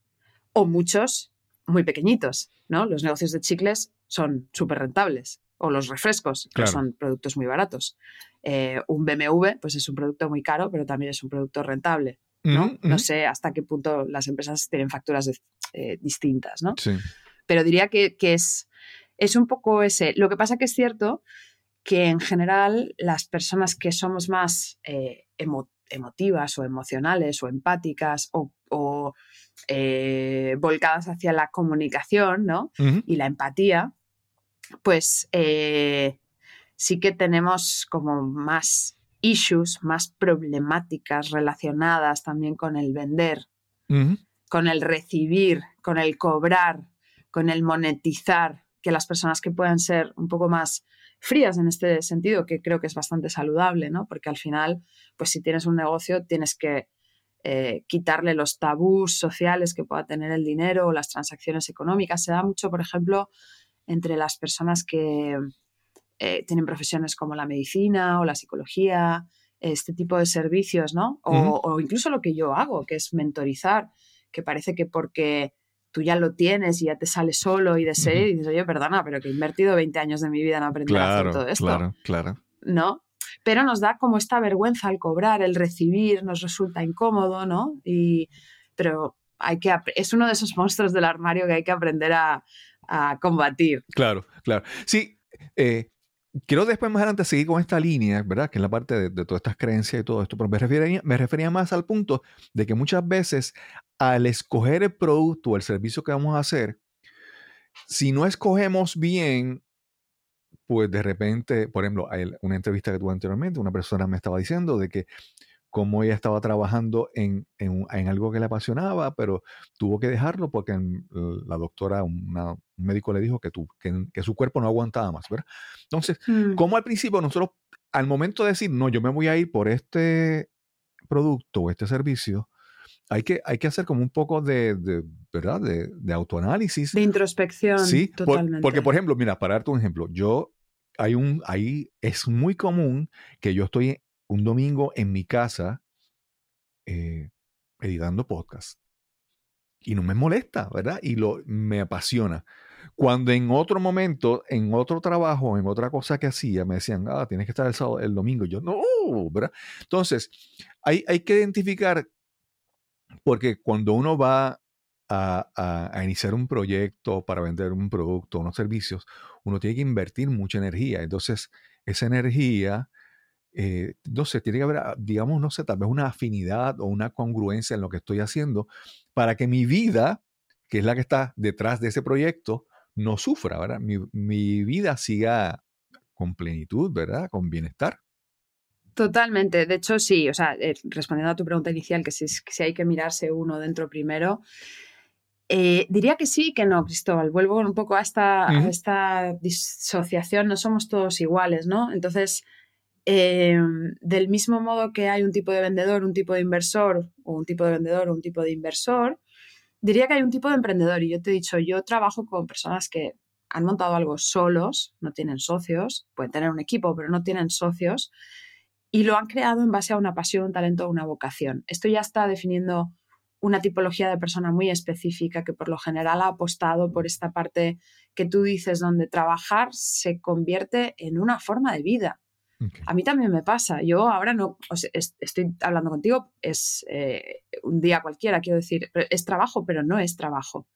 o muchos muy pequeñitos, ¿no? Los negocios de chicles son súper rentables, o los refrescos, que son productos muy baratos. Eh, un BMW, pues es un producto muy caro, pero también es un producto rentable. ¿no? No sé hasta qué punto las empresas tienen facturas de- eh, distintas, ¿no? Sí. Pero diría que, que es, es un poco ese. Lo que pasa que es cierto que en general las personas que somos más eh, emo- emotivas o emocionales o empáticas o, o, eh, volcadas hacia la comunicación, ¿no? Y la empatía, pues eh, sí que tenemos como más issues, más problemáticas relacionadas también con el vender, con el recibir, con el cobrar, con el monetizar, que las personas que puedan ser un poco más frías en este sentido, que creo que es bastante saludable, ¿no? Porque al final, pues si tienes un negocio, tienes que eh, quitarle los tabús sociales que pueda tener el dinero o las transacciones económicas. Se da mucho, por ejemplo, entre las personas que eh, tienen profesiones como la medicina o la psicología, este tipo de servicios, ¿no? O, o incluso lo que yo hago, que es mentorizar, que parece que porque tú ya lo tienes y ya te sale solo y de serie, y dices, oye, perdona, pero que he invertido 20 años de mi vida en aprender a hacer Claro, todo esto. claro, claro. ¿no? Pero nos da como esta vergüenza al cobrar, el recibir, nos resulta incómodo, ¿no? Y, pero hay que, es uno de esos monstruos del armario que hay que aprender a, a combatir. Claro, claro. Sí, eh, quiero después más adelante seguir con esta línea, ¿verdad? Que es la parte de, de todas estas creencias y todo esto, pero me refería, me refería más al punto de que muchas veces al escoger el producto o el servicio que vamos a hacer, si no escogemos bien, pues de repente, por ejemplo, una entrevista que tuve anteriormente, una persona me estaba diciendo de que como ella estaba trabajando en, en algo que le apasionaba, pero tuvo que dejarlo porque la doctora, una- un médico le dijo que, tu- que, que su cuerpo no aguantaba más, ¿verdad? Entonces, Mm. como al principio nosotros, al momento de decir, no, yo me voy a ir por este producto o este servicio, hay que, hay que hacer como un poco de, de, ¿verdad? De, de autoanálisis. De introspección, Sí, por- totalmente. porque por ejemplo, mira, para darte un ejemplo, yo hay un, ahí es muy común que yo estoy un domingo en mi casa eh, editando podcast y no me molesta, ¿verdad? Y lo me apasiona. Cuando en otro momento, en otro trabajo, en otra cosa que hacía, me decían, ah, tienes que estar el sábado, el domingo. Y yo, no, ¿verdad? Entonces, hay, hay que identificar, porque cuando uno va a, a- iniciar un proyecto para vender un producto unos servicios, uno tiene que invertir mucha energía. Entonces, esa energía, eh, no sé, tiene que haber, ah, digamos, no sé, tal vez una afinidad o una congruencia en lo que estoy haciendo para que mi vida, que es la que está detrás de ese proyecto, no sufra, ¿verdad? Mi, mi vida siga con plenitud, ¿verdad? Con bienestar. Totalmente. De hecho, sí. O sea, eh, respondiendo a tu pregunta inicial, que si, si hay que mirarse uno dentro primero, eh, diría que sí y que no, Cristóbal. Vuelvo un poco a esta, a Ujú. esta disociación. No somos todos iguales, ¿no? Entonces, eh, del mismo modo que hay un tipo de vendedor, un tipo de inversor, o un tipo de vendedor, o un tipo de inversor, diría que hay un tipo de emprendedor. Y yo te he dicho, yo trabajo con personas que han montado algo solos, no tienen socios, pueden tener un equipo, pero no tienen socios, y lo han creado en base a una pasión, un talento o una vocación. Esto ya está definiendo una tipología de persona muy específica que por lo general ha apostado por esta parte que tú dices, donde trabajar se convierte en una forma de vida. A mí también me pasa. Yo ahora no o sea, es- estoy hablando contigo, es eh, un día cualquiera, quiero decir, es trabajo, pero no es trabajo.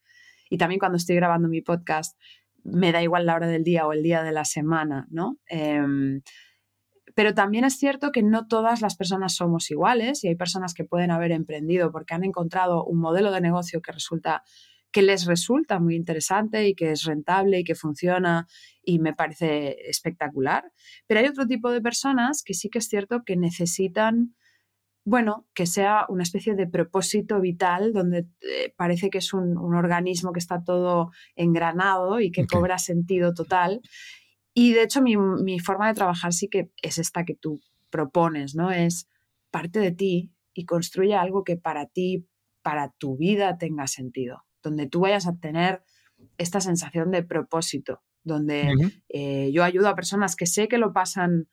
Y también cuando estoy grabando mi podcast, me da igual la hora del día o el día de la semana, ¿no? Em, Pero también es cierto que no todas las personas somos iguales y hay personas que pueden haber emprendido porque han encontrado un modelo de negocio que resulta que les resulta muy interesante y que es rentable y que funciona y me parece espectacular. Pero hay otro tipo de personas que sí que es cierto que necesitan, bueno, que sea una especie de propósito vital donde eh, parece que es un, un, organismo que está todo engranado y que cobra sentido total. Y de hecho mi, mi forma de trabajar sí que es esta que tú propones, ¿no? Es parte de ti y construye algo que para ti, para tu vida tenga sentido, donde tú vayas a tener esta sensación de propósito, donde eh, yo ayudo a personas que sé que lo pasan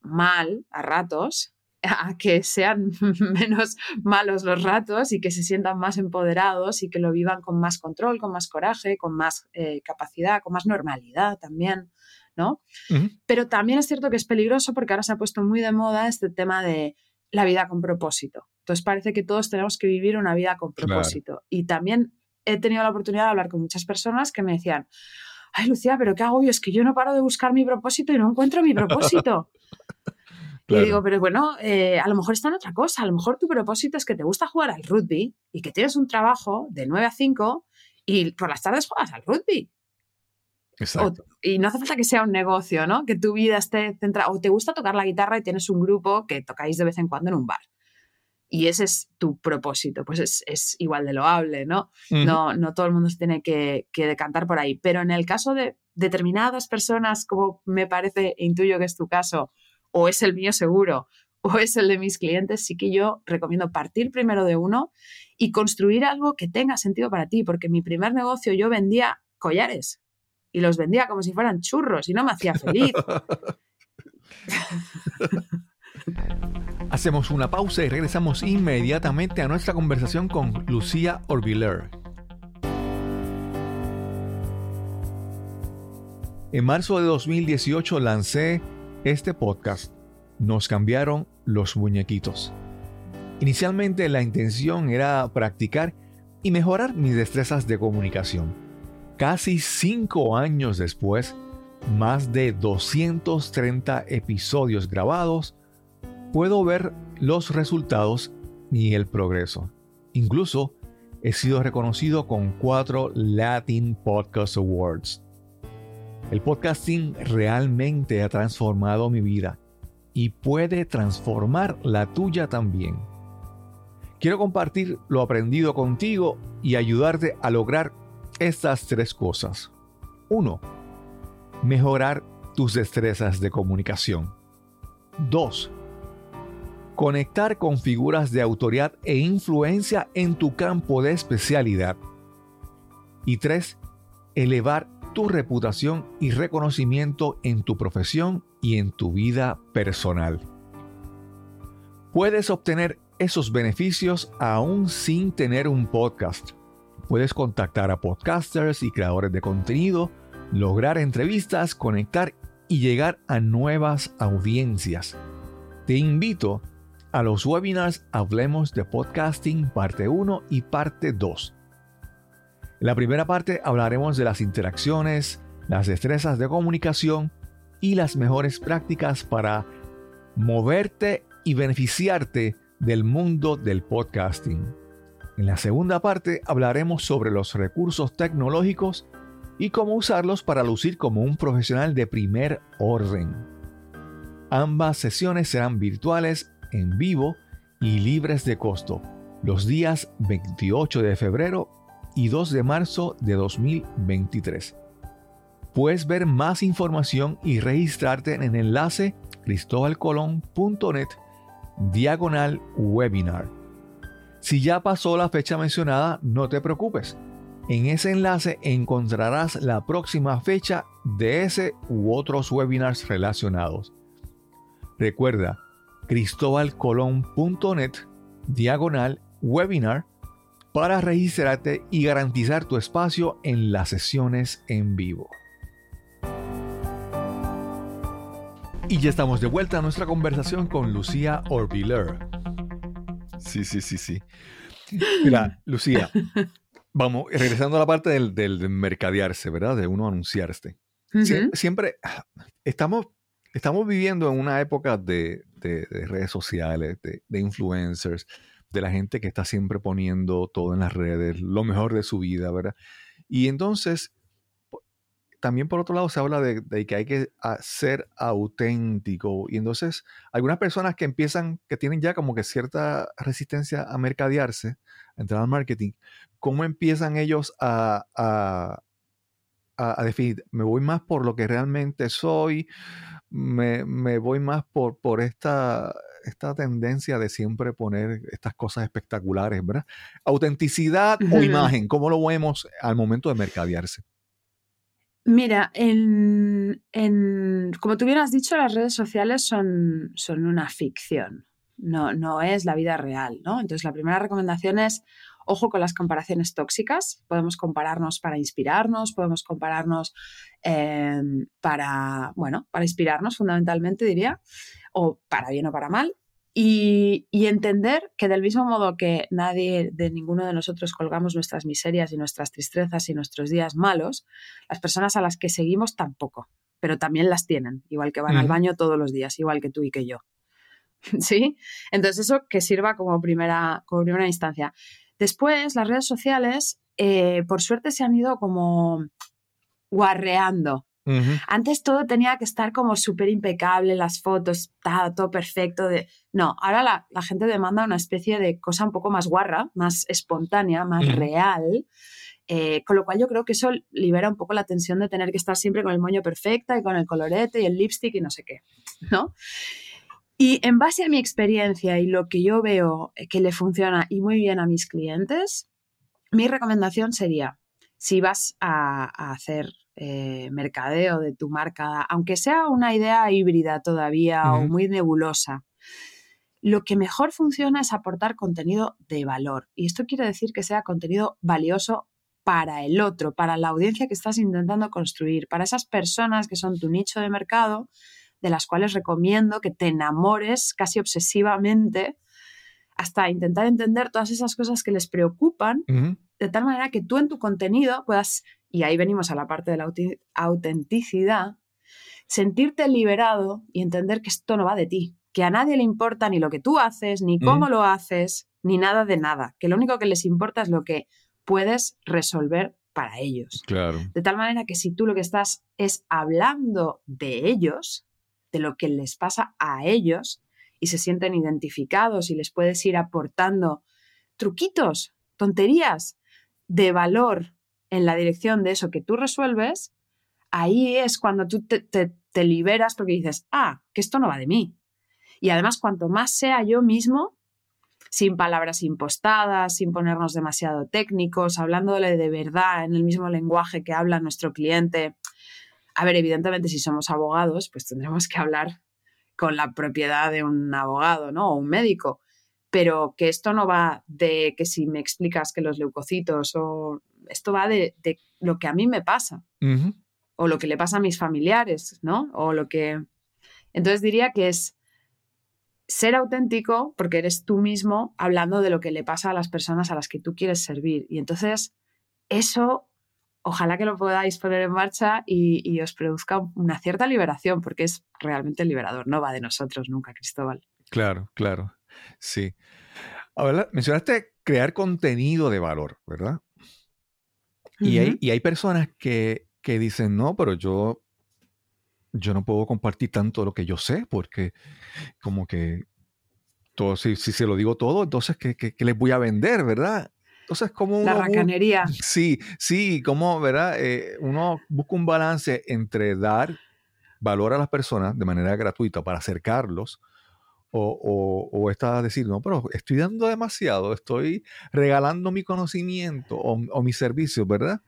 mal a ratos, a que sean menos malos los ratos y que se sientan más empoderados y que lo vivan con más control, con más coraje, con más eh, capacidad, con más normalidad también, ¿no? Pero también es cierto que es peligroso porque ahora se ha puesto muy de moda este tema de la vida con propósito. Entonces parece que todos tenemos que vivir una vida con Claro. propósito. Y también he tenido la oportunidad de hablar con muchas personas que me decían, ay Lucía, pero qué agobio, es que yo no paro de buscar mi propósito y no encuentro mi propósito. Claro. Y digo, pero bueno, eh, a lo mejor está en otra cosa. A lo mejor tu propósito es que te gusta jugar al rugby y que tienes un trabajo de 9 a 5 y por las tardes juegas al rugby. Exacto. O- y no hace falta que sea un negocio, ¿no? Que tu vida esté centrada. O te gusta tocar la guitarra y tienes un grupo que tocáis de vez en cuando en un bar. Y ese es tu propósito. Pues es, es igual de loable, ¿no? No, no todo el mundo se tiene que, que decantar por ahí. Pero en el caso de determinadas personas, como me parece e intuyo que es tu caso, o es el mío seguro, o es el de mis clientes, sí que yo recomiendo partir primero de uno y construir algo que tenga sentido para ti. Porque mi primer negocio yo vendía collares y los vendía como si fueran churros y no me hacía feliz. Hacemos una pausa y regresamos inmediatamente a nuestra conversación con Lucía Orbiler. En marzo de 2018 lancé este podcast. Nos cambiaron los muñequitos. Inicialmente la intención era practicar y mejorar mis destrezas de comunicación. Casi cinco años después, más de 230 episodios grabados, puedo ver los resultados y el progreso. Incluso he sido reconocido con cuatro Latin Podcast Awards. El podcasting realmente ha transformado mi vida y puede transformar la tuya también. Quiero compartir lo aprendido contigo y ayudarte a lograr estas tres cosas. 1. Mejorar tus destrezas de comunicación. 2 conectar con figuras de autoridad e influencia en tu campo de especialidad. Y 3. Elevar tu reputación y reconocimiento en tu profesión y en tu vida personal. Puedes obtener esos beneficios aún sin tener un podcast. Puedes contactar a podcasters y creadores de contenido, lograr entrevistas, conectar y llegar a nuevas audiencias. Te invito a los webinars Hablemos de Podcasting parte 1 y parte 2. En la primera parte hablaremos de las interacciones, las destrezas de comunicación y las mejores prácticas para moverte y beneficiarte del mundo del podcasting. En la segunda parte hablaremos sobre los recursos tecnológicos y cómo usarlos para lucir como un profesional de primer orden. Ambas sesiones serán virtuales en vivo y libres de costo los días 28 de febrero y 2 de marzo de 2023. Puedes ver más información y registrarte en el enlace cristobalcolón.net diagonal webinar. Si ya pasó la fecha mencionada, no te preocupes. En ese enlace encontrarás la próxima fecha de ese u otros webinars relacionados. Recuerda, cristobalcolón.net diagonal webinar para registrarte y garantizar tu espacio en las sesiones en vivo. Y ya estamos de vuelta a nuestra conversación con Lucía Orbiler. Sí, sí, sí, sí. Mira, Lucía, vamos, regresando a la parte del, del mercadearse, ¿verdad? De uno anunciarse. Sie-. Siempre estamos estamos viviendo en una época de, de- de redes sociales, de, de influencers, de la gente que está siempre poniendo todo en las redes, lo mejor de su vida, ¿verdad? Y entonces, también por otro lado se habla de, de que hay que ah, ser auténtico. Y entonces, algunas personas que empiezan, que tienen ya como que cierta resistencia a mercadearse, a entrar al marketing, ¿cómo empiezan ellos a, a, a- a definir? Me voy más por lo que realmente soy, me, me voy más por, por esta, esta tendencia de siempre poner estas cosas espectaculares, ¿verdad? Autenticidad o imagen, ¿cómo lo vemos al momento de mercadearse? Mira, en, en- como tú bien has dicho, las redes sociales son, son una ficción, no, no es la vida real, ¿no? Entonces, la primera recomendación es, ojo con las comparaciones tóxicas. Podemos compararnos para inspirarnos, podemos compararnos eh, para, bueno, para inspirarnos fundamentalmente, diría, o para bien o para mal. Y, y entender que del mismo modo que nadie de ninguno de nosotros colgamos nuestras miserias y nuestras tristezas y nuestros días malos, las personas a las que seguimos tampoco, pero también las tienen, igual que van al baño todos los días, igual que tú y que yo. ¿Sí? Entonces eso que sirva como primera, como primera instancia. Después, las redes sociales, eh, por suerte, se han ido como guarreando. Antes todo tenía que estar como súper impecable, las fotos, ta- todo perfecto. De... No, ahora la, la gente demanda una especie de cosa un poco más guarra, más espontánea, más real. eh, con lo cual yo creo que eso libera un poco la tensión de tener que estar siempre con el moño perfecta y con el colorete y el lipstick y no sé qué, ¿no? Y en base a mi experiencia y lo que yo veo que le funciona y muy bien a mis clientes, mi recomendación sería, si vas a, a hacer eh, mercadeo de tu marca, aunque sea una idea híbrida todavía o muy nebulosa, lo que mejor funciona es aportar contenido de valor. Y esto quiere decir que sea contenido valioso para el otro, para la audiencia que estás intentando construir, para esas personas que son tu nicho de mercado, de las cuales recomiendo que te enamores casi obsesivamente hasta intentar entender todas esas cosas que les preocupan de tal manera que tú en tu contenido puedas, y ahí venimos a la parte de la autenticidad, sentirte liberado y entender que esto no va de ti, que a nadie le importa ni lo que tú haces, ni cómo lo haces, ni nada de nada, que lo único que les importa es lo que puedes resolver para ellos. Claro. De tal manera que si tú lo que estás es hablando de ellos, de lo que les pasa a ellos, y se sienten identificados y les puedes ir aportando truquitos, tonterías de valor en la dirección de eso que tú resuelves, ahí es cuando tú te, te- liberas porque dices, ah, que esto no va de mí. Y además, cuanto más sea yo mismo, sin palabras impostadas, sin ponernos demasiado técnicos, hablándole de verdad en el mismo lenguaje que habla nuestro cliente. A ver, evidentemente, si somos abogados, pues tendremos que hablar con la propiedad de un abogado, ¿no? O un médico. Pero que esto no va de que si me explicas que los leucocitos o esto va de, de lo que a mí me pasa o lo que le pasa a mis familiares, ¿no? O lo que... Entonces diría que es ser auténtico porque eres tú mismo hablando de lo que le pasa a las personas a las que tú quieres servir. Y entonces eso, ojalá que lo podáis poner en marcha y, y os produzca una cierta liberación porque es realmente liberador, no va de nosotros nunca, Cristóbal. Claro, claro. Sí. Ahora, mencionaste crear contenido de valor, ¿verdad? Y, hay, y hay personas que, que dicen, no, pero yo, yo no puedo compartir tanto lo que yo sé, porque como que todo, si, si se lo digo todo, entonces, ¿qué, qué- qué les voy a vender, verdad? Entonces, como uno... La racanería. Sí, sí, como, ¿verdad? Eh, uno busca un balance entre dar valor a las personas de manera gratuita para acercarlos o, o, o esta decir, no, pero estoy dando demasiado, estoy regalando mi conocimiento o, o mis servicios, ¿verdad?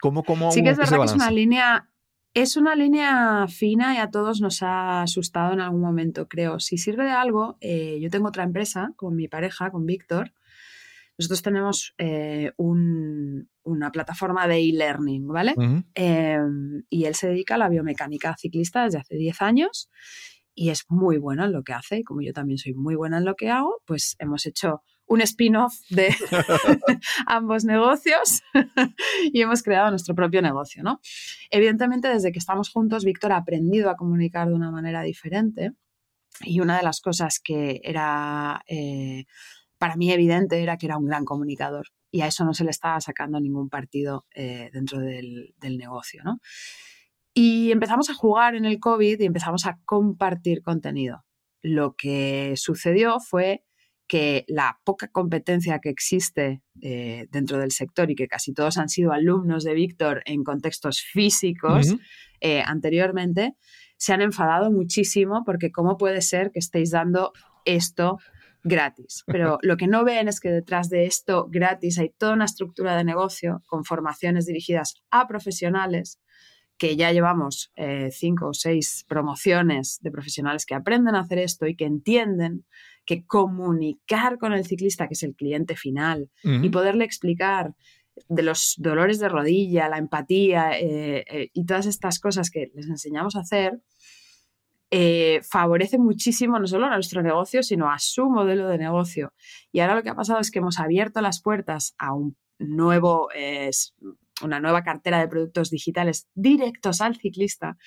¿Cómo, cómo Sí que es verdad que es una línea, es una línea fina y a todos nos ha asustado en algún momento, creo. Si sirve de algo, eh, yo tengo otra empresa con mi pareja, con Víctor. Nosotros tenemos eh, un- una plataforma de e-learning, ¿vale? Ujú, Eh, y él se dedica a la biomecánica ciclista desde hace 10 años y es muy bueno en lo que hace. Y como yo también soy muy buena en lo que hago, pues hemos hecho un spin-off de ambos negocios y hemos creado nuestro propio negocio, ¿no? Evidentemente, desde que estamos juntos, Víctor ha aprendido a comunicar de una manera diferente y una de las cosas que era eh, para mí evidente era que era un gran comunicador y a eso no se le estaba sacando ningún partido eh, dentro del, del negocio, ¿no? Y empezamos a jugar en el COVID y empezamos a compartir contenido. Lo que sucedió fue que la poca competencia que existe eh, dentro del sector y que casi todos han sido alumnos de Víctor en contextos físicos eh, anteriormente, se han enfadado muchísimo porque cómo puede ser que estéis dando esto gratis. Pero lo que no ven es que detrás de esto gratis hay toda una estructura de negocio con formaciones dirigidas a profesionales que ya llevamos eh, cinco o seis promociones de profesionales que aprenden a hacer esto y que entienden que comunicar con el ciclista, que es el cliente final, y poderle explicar de los dolores de rodilla, la empatía eh, eh, y todas estas cosas que les enseñamos a hacer, eh, favorece muchísimo no solo a nuestro negocio, sino a su modelo de negocio. Y ahora lo que ha pasado es que hemos abierto las puertas a un nuevo, una nueva cartera de productos digitales directos al ciclista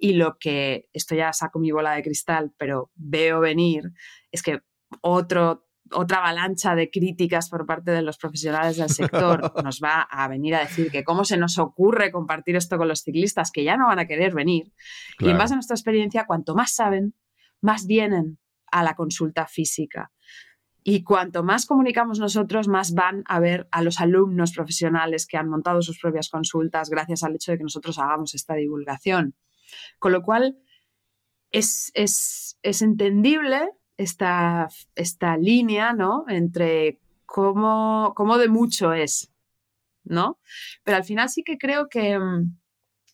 y lo que, esto ya saco mi bola de cristal, pero veo venir, es que otro, otra avalancha de críticas por parte de los profesionales del sector nos va a venir a decir que cómo se nos ocurre compartir esto con los ciclistas, que ya no van a querer venir. Y en base a nuestra experiencia, cuanto más saben, más vienen a la consulta física. Y cuanto más comunicamos nosotros, más van a ver a los alumnos profesionales que han montado sus propias consultas gracias al hecho de que nosotros hagamos esta divulgación. Con lo cual, es, entendible esta, esta, línea, ¿no? Entre cómo, cómo, de mucho es, ¿no? Pero al final sí que creo que mm,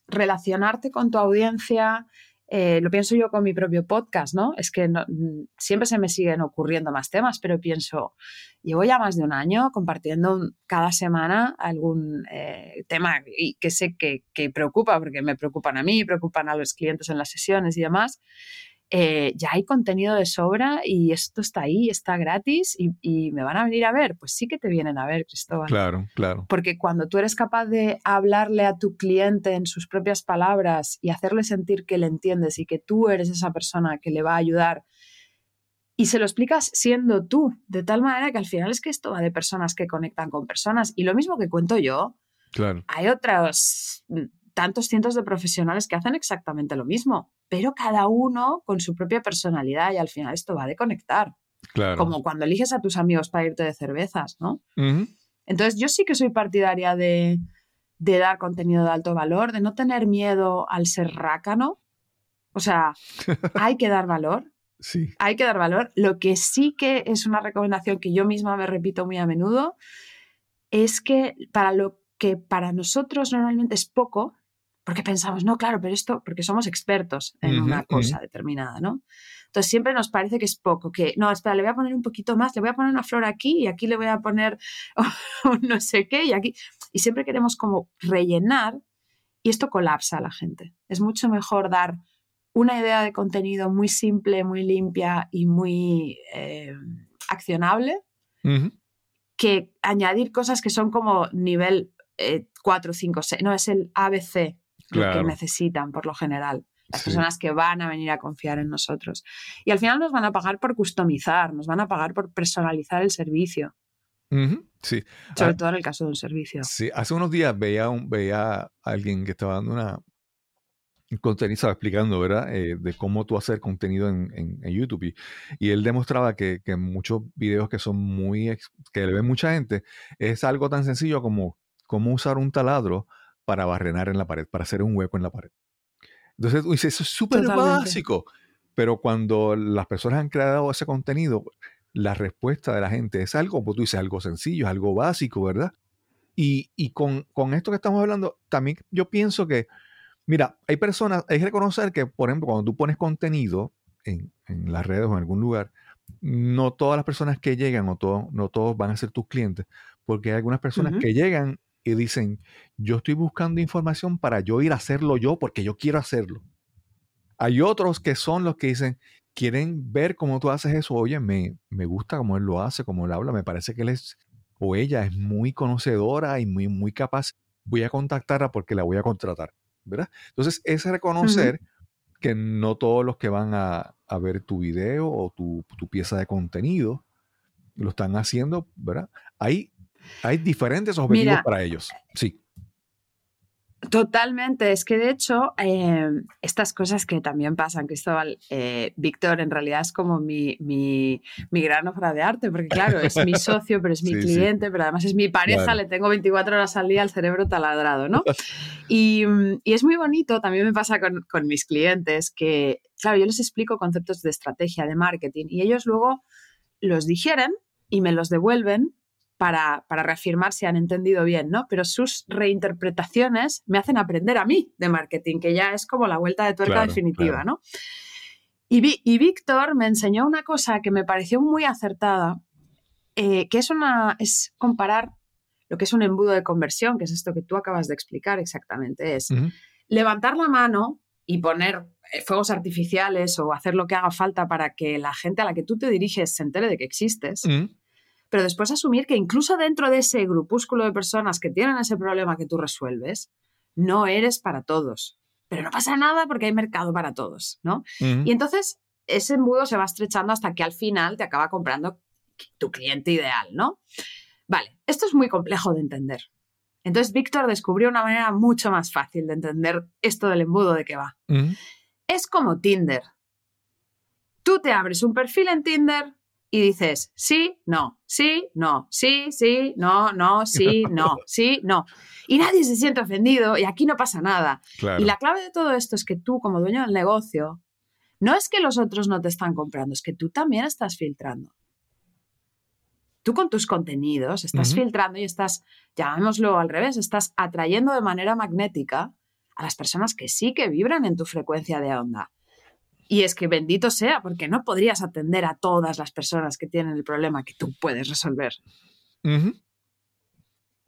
relacionarte con tu audiencia, eh, lo pienso yo con mi propio podcast, ¿no? Es que mm, siempre se me siguen ocurriendo más temas, pero pienso, llevo ya más de un año compartiendo cada semana algún eh, tema y que sé que, que, preocupa, porque me preocupan a mí, preocupan a los clientes en las sesiones y demás. Eh, ya hay contenido de sobra y esto está ahí, está gratis y, me van a venir a ver. Pues sí que te vienen a ver, Cristóbal. Claro, claro. Porque cuando tú eres capaz de hablarle a tu cliente en sus propias palabras y hacerle sentir que le entiendes y que tú eres esa persona que le va a ayudar y se lo explicas siendo tú, de tal manera que al final es que esto va de personas que conectan con personas. Y lo mismo que cuento yo, claro. hay otros tantos cientos de profesionales que hacen exactamente lo mismo, pero cada uno con su propia personalidad y al final esto va de conectar. Claro. Como cuando eliges a tus amigos para irte de cervezas, ¿no? Entonces yo sí que soy partidaria de, de, dar contenido de alto valor, de no tener miedo al ser rácano. O sea, hay que dar valor. Sí. Hay que dar valor. Lo que sí que es una recomendación que yo misma me repito muy a menudo es que para lo que para nosotros normalmente es poco, porque pensamos, no, claro, pero esto, porque somos expertos en una cosa determinada, ¿no? Entonces siempre nos parece que es poco, que no, espera, le voy a poner un poquito más, le voy a poner una flor aquí y aquí le voy a poner no sé qué y aquí. Y siempre queremos como rellenar y esto colapsa a la gente. Es mucho mejor dar una idea de contenido muy simple, muy limpia y muy eh, accionable que añadir cosas que son como nivel 4, 5, 6, no, es el ABC lo que necesitan por lo general. Las personas que van a venir a confiar en nosotros. Y al final nos van a pagar por customizar, nos van a pagar por personalizar el servicio. Sí. Sobre ah, todo en el caso de un servicio. Sí, hace unos días veía, un, veía a alguien que estaba dando una, un contenido, estaba explicando, ¿verdad? Eh, de cómo tú hacer contenido en, en, YouTube. Y, y, él demostraba que, que, muchos videos que son muy, que le ven mucha gente, es algo tan sencillo como cómo usar un taladro para barrenar en la pared, para hacer un hueco en la pared. Entonces, dice, eso es súper básico. Pero cuando las personas han creado ese contenido, la respuesta de la gente es algo, pues tú dices, algo sencillo, es algo básico, ¿verdad? Y, y con, con, esto que estamos hablando, también yo pienso que, mira, hay personas, hay que reconocer que, por ejemplo, cuando tú pones contenido en, en las redes o en algún lugar, no todas las personas que llegan o todo, no todos van a ser tus clientes, porque hay algunas personas que llegan y dicen, yo estoy buscando información para yo ir a hacerlo yo porque yo quiero hacerlo. Hay otros que son los que dicen, quieren ver cómo tú haces eso. Oye, me, me gusta cómo él lo hace, cómo él habla. Me parece que él es, o ella es muy conocedora y muy, muy capaz. Voy a contactarla porque la voy a contratar, ¿verdad? Entonces, es reconocer que no todos los que van a, a ver tu video o tu, tu pieza de contenido lo están haciendo, ¿verdad? Hay, hay diferentes objetivos Mira, para ellos. Sí. Totalmente, es que de hecho eh, estas cosas que también pasan, Cristóbal, eh, Víctor en realidad es como mi, mi, mi gran obra de arte, porque claro, es mi socio, pero es mi Sí, sí. cliente, pero además es mi pareja, Claro. le tengo 24 horas al día el cerebro taladrado, ¿no? Y, y es muy bonito, también me pasa con, con mis clientes, que claro, yo les explico conceptos de estrategia, de marketing, y ellos luego los digieren y me los devuelven para, para reafirmar si han entendido bien, ¿no? Pero sus reinterpretaciones me hacen aprender a mí de marketing, que ya es como la vuelta de tuerca Claro, definitiva, claro. ¿no? Y, Vi- y Víctor me enseñó una cosa que me pareció muy acertada, eh, que es, una, es comparar lo que es un embudo de conversión, que es esto que tú acabas de explicar exactamente, es levantar la mano y poner eh, fuegos artificiales o hacer lo que haga falta para que la gente a la que tú te diriges se entere de que existes. Pero después asumir que incluso dentro de ese grupúsculo de personas que tienen ese problema que tú resuelves, no eres para todos. Pero no pasa nada porque hay mercado para todos, ¿no? Y entonces ese embudo se va estrechando hasta que al final te acaba comprando tu cliente ideal, ¿no? Vale, esto es muy complejo de entender. Entonces Víctor descubrió una manera mucho más fácil de entender esto del embudo de que va. Es como Tinder. Tú te abres un perfil en Tinder y dices sí, no, sí, no, sí, sí, no, no, sí, no, sí, no. Y nadie se siente ofendido y aquí no pasa nada. Claro. Y la clave de todo esto es que tú, como dueño del negocio, no es que los otros no te están comprando, es que tú también estás filtrando. Tú con tus contenidos estás filtrando y estás, llamémoslo al revés, estás atrayendo de manera magnética a las personas que sí que vibran en tu frecuencia de onda. Y es que bendito sea, porque no podrías atender a todas las personas que tienen el problema que tú puedes resolver.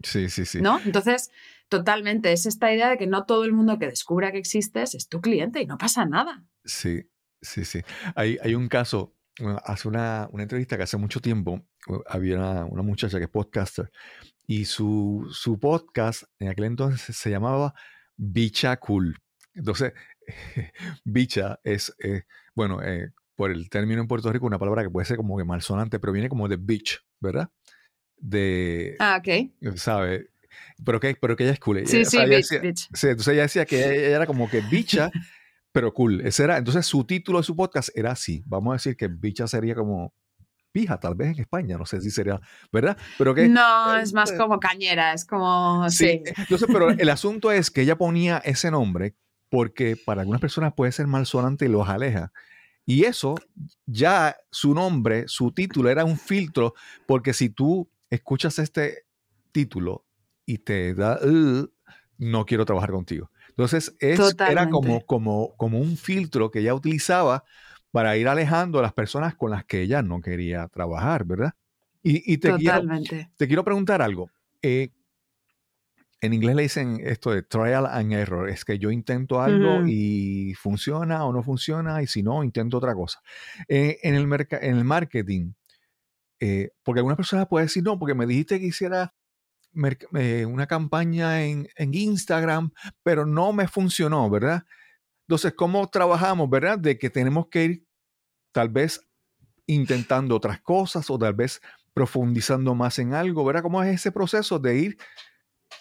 Sí, sí, sí. ¿no? Entonces, totalmente, es esta idea de que no todo el mundo que descubra que existes es tu cliente y no pasa nada. Sí, sí, sí. Hay, hay un caso, bueno, hace una, una entrevista que hace mucho tiempo, uh, había una, una muchacha que es podcaster y su, su podcast en aquel entonces se llamaba Bicha Cool. Entonces, bicha es, eh, bueno, eh, por el término en Puerto Rico, una palabra que puede ser como que malsonante, pero viene como de bitch, ¿verdad? De, Ah, ok. ¿sabe? Pero que, pero que ella es cool. Sí, o sí, ella bitch, decía- bitch. Sí, entonces ella decía que ella era como que bicha, pero cool. Ese era, entonces su título de su podcast era así. Vamos a decir que bicha sería como pija, tal vez en España, no sé si sería, ¿verdad? Pero que No, eh, es más eh, como cañera, es como... sí. Sí. Entonces, pero el asunto es que ella ponía ese nombre porque para algunas personas puede ser malsonante y los aleja. Y eso, ya su nombre, su título era un filtro, porque si tú escuchas este título y te da, "Ugh", no quiero trabajar contigo. Entonces, es, era como, como, como un filtro que ella utilizaba para ir alejando a las personas con las que ella no quería trabajar, ¿verdad? Y, y te, quiero, te quiero preguntar algo. Eh, en inglés le dicen esto de trial and error. Es que yo intento algo y funciona o no funciona, y si no, intento otra cosa. Eh, en, el en el marketing, eh, porque algunas personas pueden decir, no, porque me dijiste que hiciera eh, una campaña en, en Instagram, pero no me funcionó, ¿verdad? Entonces, ¿cómo trabajamos, verdad? De que tenemos que ir tal vez intentando otras cosas o tal vez profundizando más en algo, ¿verdad? ¿Cómo es ese proceso de ir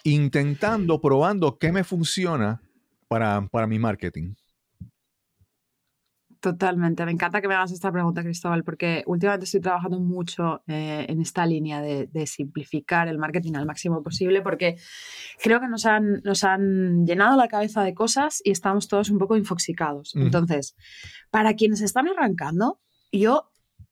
intentando, probando qué me funciona para, para mi marketing? Totalmente. Me encanta que me hagas esta pregunta, Cristóbal, porque últimamente estoy trabajando mucho eh, en esta línea de, de simplificar el marketing al máximo posible, porque creo que nos han, nos han llenado la cabeza de cosas y estamos todos un poco infoxicados. Ujú. Entonces, para quienes están arrancando, yo...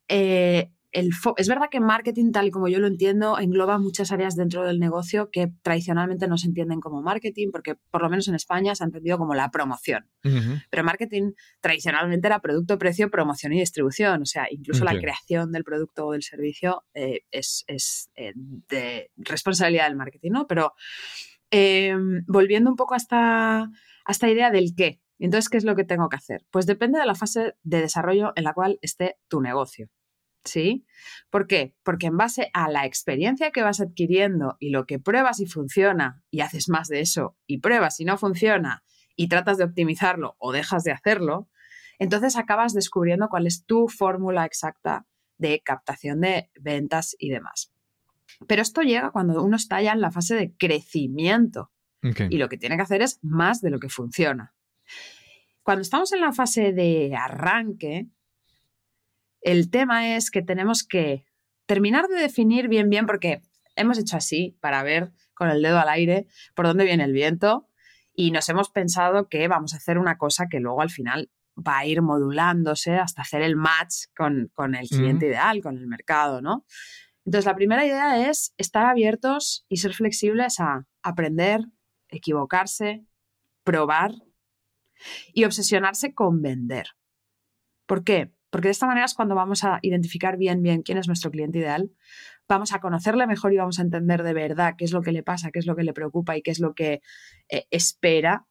eh, el es verdad que marketing, tal y como yo lo entiendo, engloba muchas áreas dentro del negocio que tradicionalmente no se entienden como marketing, porque por lo menos en España se ha entendido como la promoción. Pero marketing tradicionalmente era producto, precio, promoción y distribución. O sea, incluso la creación del producto o del servicio eh, es, es, eh, de responsabilidad del marketing, ¿no? Pero eh, volviendo un poco a esta, a esta idea del qué, Entonces, ¿qué es lo que tengo que hacer? Pues depende de la fase de desarrollo en la cual esté tu negocio. ¿Sí? ¿Por qué? Porque en base a la experiencia que vas adquiriendo y lo que pruebas y funciona y haces más de eso y pruebas y no funciona y tratas de optimizarlo o dejas de hacerlo, entonces acabas descubriendo cuál es tu fórmula exacta de captación de ventas y demás. Pero esto llega cuando uno está ya en la fase de crecimiento y lo que tiene que hacer es más de lo que funciona. Cuando estamos en la fase de arranque, el tema es que tenemos que terminar de definir bien, bien, porque hemos hecho así para ver con el dedo al aire por dónde viene el viento y nos hemos pensado que vamos a hacer una cosa que luego al final va a ir modulándose hasta hacer el match con, con el cliente ideal, con el mercado, ¿no? Entonces, la primera idea es estar abiertos y ser flexibles a aprender, equivocarse, probar y obsesionarse con vender. ¿Por qué? Porque de esta manera es cuando vamos a identificar bien, bien quién es nuestro cliente ideal, vamos a conocerle mejor y vamos a entender de verdad qué es lo que le pasa, qué es lo que le preocupa y qué es lo que eh, espera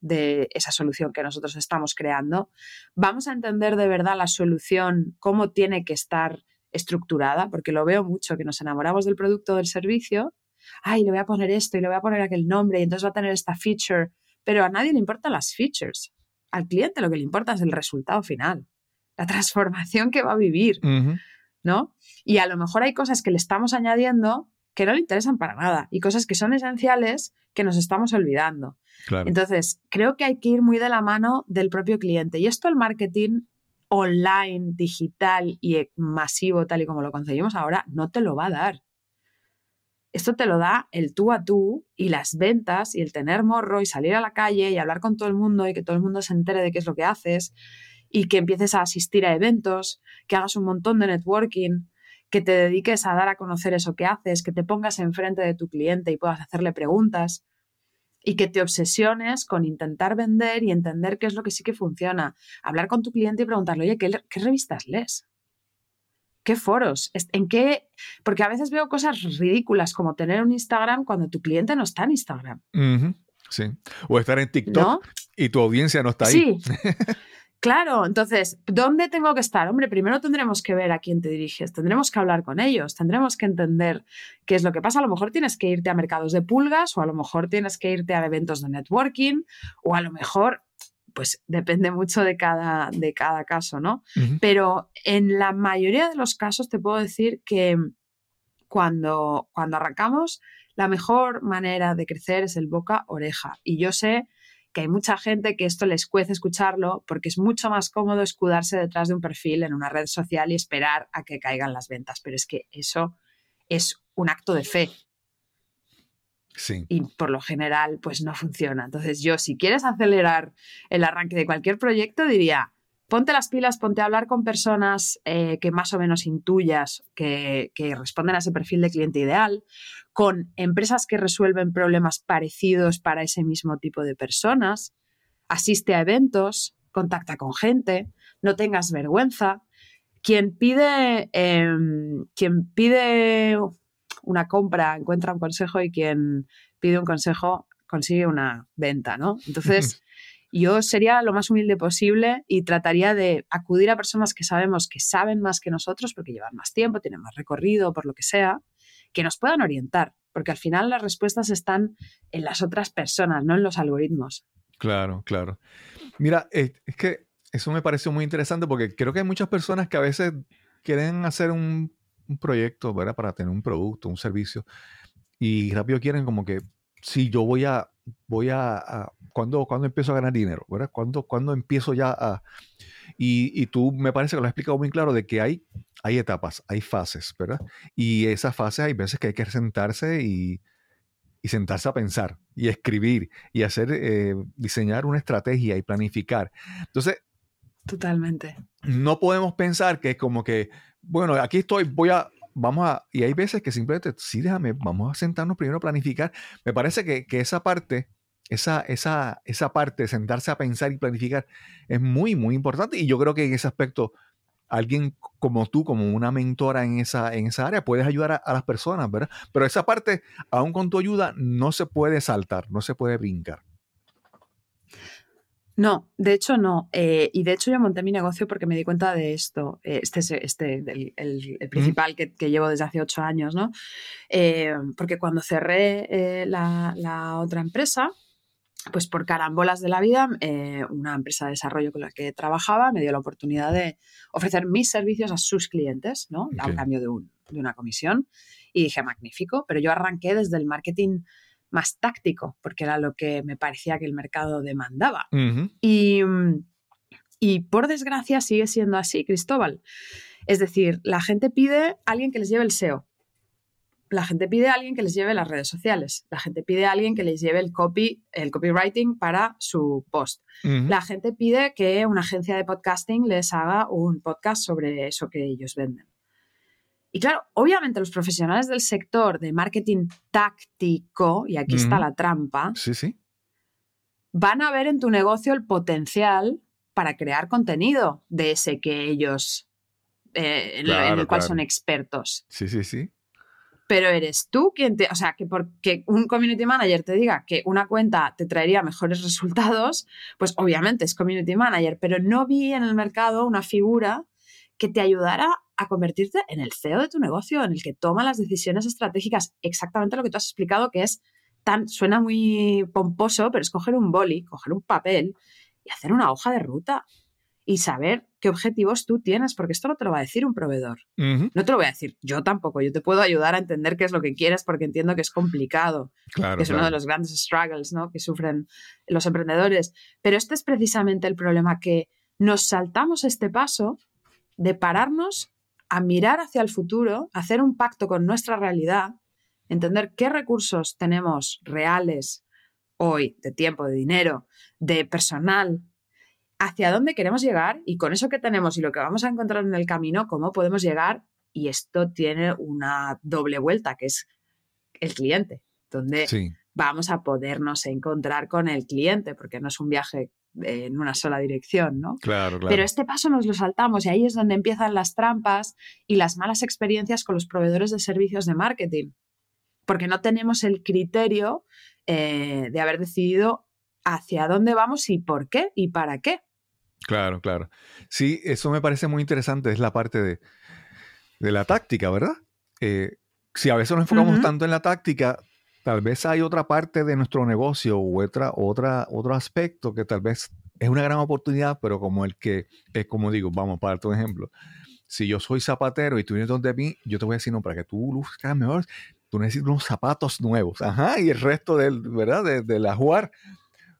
de esa solución que nosotros estamos creando. Vamos a entender de verdad la solución, cómo tiene que estar estructurada, porque lo veo mucho, que nos enamoramos del producto o del servicio, ay, le voy a poner esto y le voy a poner aquel nombre y entonces va a tener esta feature, pero a nadie le importan las features. Al cliente lo que le importa es el resultado final, la transformación que va a vivir. ¿no? Y a lo mejor hay cosas que le estamos añadiendo que no le interesan para nada y cosas que son esenciales que nos estamos olvidando. Claro. Entonces, creo que hay que ir muy de la mano del propio cliente. Y esto el marketing online, digital y masivo, tal y como lo concebimos ahora, no te lo va a dar. Esto te lo da el tú a tú y las ventas y el tener morro y salir a la calle y hablar con todo el mundo y que todo el mundo se entere de qué es lo que haces y que empieces a asistir a eventos, que hagas un montón de networking, que te dediques a dar a conocer eso que haces, que te pongas enfrente de tu cliente y puedas hacerle preguntas y que te obsesiones con intentar vender y entender qué es lo que sí que funciona. Hablar con tu cliente y preguntarle, oye, ¿qué, qué revistas lees? ¿Qué foros? ¿En qué? Porque a veces veo cosas ridículas como tener un Instagram cuando tu cliente no está en Instagram. Sí. O estar en TikTok ¿no? y tu audiencia no está ahí. Sí. Claro, entonces, ¿dónde tengo que estar? Hombre, primero tendremos que ver a quién te diriges, tendremos que hablar con ellos, tendremos que entender qué es lo que pasa. A lo mejor tienes que irte a mercados de pulgas o a lo mejor tienes que irte a eventos de networking o a lo mejor, pues depende mucho de cada, de cada caso, ¿no? Pero en la mayoría de los casos te puedo decir que cuando, cuando arrancamos, la mejor manera de crecer es el boca-oreja. Y yo sé que hay mucha gente que esto les cuece escucharlo porque es mucho más cómodo escudarse detrás de un perfil en una red social y esperar a que caigan las ventas. Pero es que eso es un acto de fe Sí. y por lo general pues no funciona. Entonces yo si quieres acelerar el arranque de cualquier proyecto diría, ponte las pilas, ponte a hablar con personas eh, que más o menos intuyas que, que responden a ese perfil de cliente ideal, con empresas que resuelven problemas parecidos para ese mismo tipo de personas, asiste a eventos, contacta con gente, no tengas vergüenza. Quien pide, em, quien pide una compra encuentra un consejo y quien pide un consejo consigue una venta, ¿no? Entonces, yo sería lo más humilde posible y trataría de acudir a personas que sabemos que saben más que nosotros porque llevan más tiempo, tienen más recorrido, por lo que sea, que nos puedan orientar, porque al final las respuestas están en las otras personas, no en los algoritmos. Claro, claro. Mira, es, es que eso me pareció muy interesante porque creo que hay muchas personas que a veces quieren hacer un, proyecto. Para tener un producto, un servicio, y rápido quieren como que, sí, yo voy a, voy a, a- ¿cuándo, cuándo empiezo a ganar dinero? ¿Verdad? ¿Cuándo, cuándo empiezo ya a... Y, y tú me parece que lo has explicado muy claro de que hay, hay etapas, hay fases, ¿verdad? Y esas fases hay veces que hay que sentarse y, y sentarse a pensar y escribir y hacer, eh, diseñar una estrategia y planificar. Entonces, Totalmente. no podemos pensar que es como que, bueno, aquí estoy, voy a, vamos a, y hay veces que simplemente, sí, déjame, vamos a sentarnos primero a planificar. Me parece que, que esa parte, esa, esa, esa parte, sentarse a pensar y planificar, es muy, muy importante. Y yo creo que en ese aspecto, alguien como tú, como una mentora en esa, en esa área, puedes ayudar a, a las personas, ¿verdad? Pero esa parte, aún con tu ayuda, no se puede saltar, no se puede brincar. No, de hecho no. Eh, y de hecho yo monté mi negocio porque me di cuenta de esto. Eh, este es este, el, el- el principal que, que llevo desde hace ocho años, ¿no? Eh, porque cuando cerré eh, la, la otra empresa, pues por carambolas de la vida, una empresa de desarrollo con la que trabajaba me dio la oportunidad de ofrecer mis servicios a sus clientes, ¿no? A cambio de, un- de una comisión. Y dije, magnífico, pero yo arranqué desde el marketing más táctico, porque era lo que me parecía que el mercado demandaba. Y, mm, y por desgracia sigue siendo así, Cristóbal. Es decir, la gente pide a alguien que les lleve el SEO. La gente pide a alguien que les lleve las redes sociales. La gente pide a alguien que les lleve el copy, el copywriting para su post. La gente pide que una agencia de podcasting les haga un podcast sobre eso que ellos venden. Y claro, obviamente los profesionales del sector de marketing táctico, y aquí está la trampa, Sí, sí. van a ver en tu negocio el potencial para crear contenido de ese que ellos, eh, en, el cual claro. son expertos. Sí, sí, sí. Pero eres tú quien te, o sea, que porque un community manager te diga que una cuenta te traería mejores resultados, pues obviamente es community manager, pero no vi en el mercado una figura que te ayudara a convertirte en el CEO de tu negocio, en el que toma las decisiones estratégicas, exactamente lo que tú has explicado, que es tan, suena muy pomposo, pero es coger un boli, coger un papel y hacer una hoja de ruta y saber qué objetivos tú tienes, porque esto no te lo va a decir un proveedor. No te lo voy a decir yo tampoco, yo te puedo ayudar a entender qué es lo que quieres porque entiendo que es complicado, Claro. que es uno de los grandes struggles ¿no? que sufren los emprendedores. Pero este es precisamente el problema, que nos saltamos este paso de pararnos a mirar hacia el futuro, hacer un pacto con nuestra realidad, entender qué recursos tenemos reales hoy, de tiempo, de dinero, de personal, hacia dónde queremos llegar y con eso que tenemos y lo que vamos a encontrar en el camino, cómo podemos llegar. Y esto tiene una doble vuelta, que es el cliente, donde Sí. vamos a podernos encontrar con el cliente, porque no es un viaje en una sola dirección, ¿no? Claro, claro. Pero este paso nos lo saltamos y ahí es donde empiezan las trampas y las malas experiencias con los proveedores de servicios de marketing, porque no tenemos el criterio eh, de haber decidido hacia dónde vamos y por qué y para qué. Claro, claro. Sí, eso me parece muy interesante, es la parte de, de la táctica, ¿verdad? Eh, si a veces nos enfocamos tanto en la táctica, tal vez hay otra parte de nuestro negocio u otra, otra, otro aspecto que tal vez es una gran oportunidad, pero como el que, es como digo, vamos, para tu ejemplo, si yo soy zapatero y tú vienes donde mí, yo te voy a decir, no, para que tú luzcas mejor, tú necesitas unos zapatos nuevos, ajá, y el resto del, ¿verdad? De, de la jugar,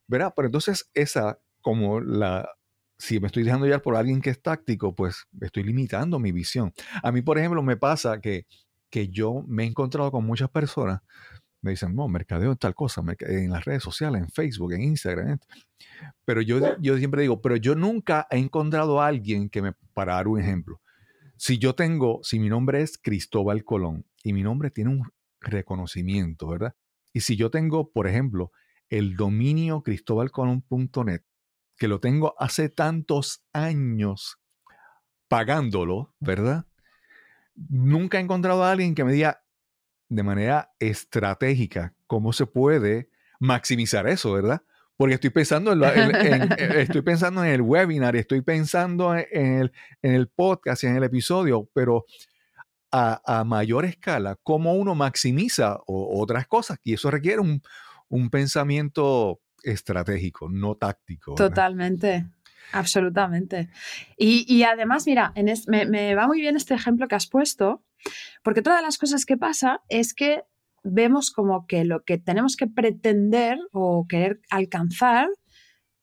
¿verdad? Pero entonces esa, como la, si me estoy dejando llevar por alguien que es táctico, pues estoy limitando mi visión. A mí, por ejemplo, me pasa que, que yo me he encontrado con muchas personas, me dicen, no, mercadeo en tal cosa, en las redes sociales, en Facebook, en Instagram. en esto". Pero yo, yo siempre digo, pero yo nunca he encontrado a alguien que me, para dar un ejemplo, si yo tengo, si mi nombre es Cristóbal Colón y mi nombre tiene un reconocimiento, ¿verdad? Y si yo tengo, por ejemplo, el dominio cristobalcolón.net, que lo tengo hace tantos años pagándolo, ¿verdad? Nunca he encontrado a alguien que me diga de manera estratégica cómo se puede maximizar eso, ¿verdad? Porque estoy pensando en, la- en- en- en- estoy pensando en el webinar, estoy pensando en el, en el podcast y en el episodio, pero a, a mayor escala, cómo uno maximiza o- otras cosas. Y eso requiere un, un pensamiento estratégico, no táctico. ¿verdad? Totalmente, absolutamente. Y, y además, mira, en es- me, me va muy bien este ejemplo que has puesto, porque de las cosas que pasa es que vemos como que lo que tenemos que pretender o querer alcanzar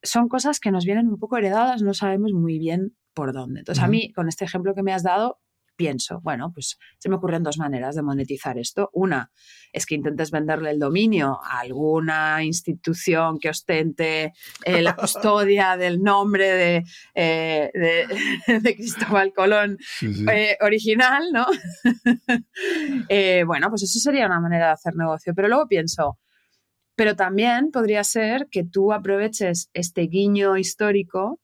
son cosas que nos vienen un poco heredadas, no sabemos muy bien por dónde. Entonces, a mí, con este ejemplo que me has dado, pienso, bueno, pues se me ocurren dos maneras de monetizar esto. Una es que intentes venderle el dominio a alguna institución que ostente eh, la custodia del nombre de, eh, de, de Cristóbal Colón Sí, sí. eh, original, ¿no? Bueno, pues eso sería una manera de hacer negocio. Pero luego pienso, pero también podría ser que tú aproveches este guiño histórico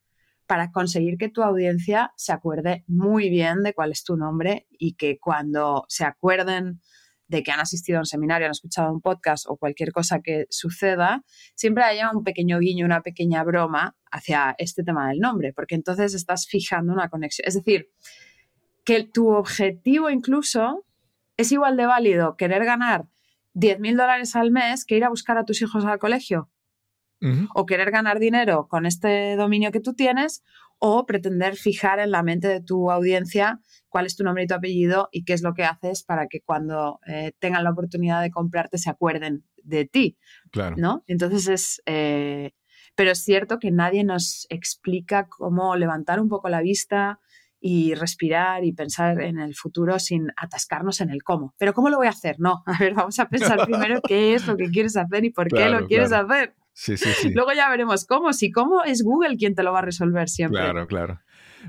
para conseguir que tu audiencia se acuerde muy bien de cuál es tu nombre y que cuando se acuerden de que han asistido a un seminario, han escuchado un podcast o cualquier cosa que suceda, siempre haya un pequeño guiño, una pequeña broma hacia este tema del nombre, porque entonces estás fijando una conexión. Es decir, que tu objetivo incluso es igual de válido querer ganar 10.000 dólares al mes que ir a buscar a tus hijos al colegio O querer ganar dinero con este dominio que tú tienes o pretender fijar en la mente de tu audiencia cuál es tu nombre y tu apellido y qué es lo que haces para que cuando eh, tengan la oportunidad de comprarte se acuerden de ti, Claro. ¿no? Entonces es... eh, pero es cierto que nadie nos explica cómo levantar un poco la vista y respirar y pensar en el futuro sin atascarnos en el cómo. Pero ¿cómo lo voy a hacer? No, a ver, vamos a pensar primero qué es lo que quieres hacer y por qué lo quieres claro. hacer. Sí, sí, sí. Luego ya veremos cómo. Si cómo es Google quien te lo va a resolver siempre. Claro, claro.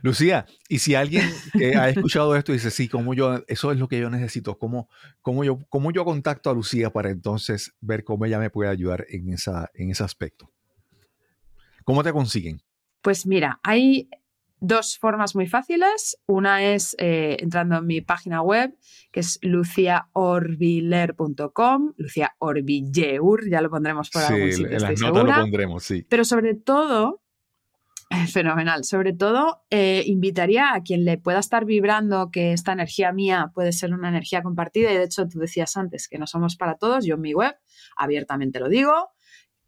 Lucía, y si alguien que ha escuchado esto y dice, sí, como yo, eso es lo que yo necesito, ¿cómo, cómo, yo, cómo yo contacto a Lucía para entonces ver cómo ella me puede ayudar en, esa, en ese aspecto? ¿Cómo te consiguen? Pues mira, hay dos formas muy fáciles. Una es eh, entrando en mi página web, que es luciaorbiler.com, Lucia Orbilleur, ya lo pondremos por algún Sí, sitio, en las estoy notas segura. lo pondremos, sí. Pero sobre todo, fenomenal, sobre todo eh, invitaría a quien le pueda estar vibrando que esta energía mía puede ser una energía compartida y de hecho tú decías antes que no somos para todos, yo en mi web abiertamente lo digo,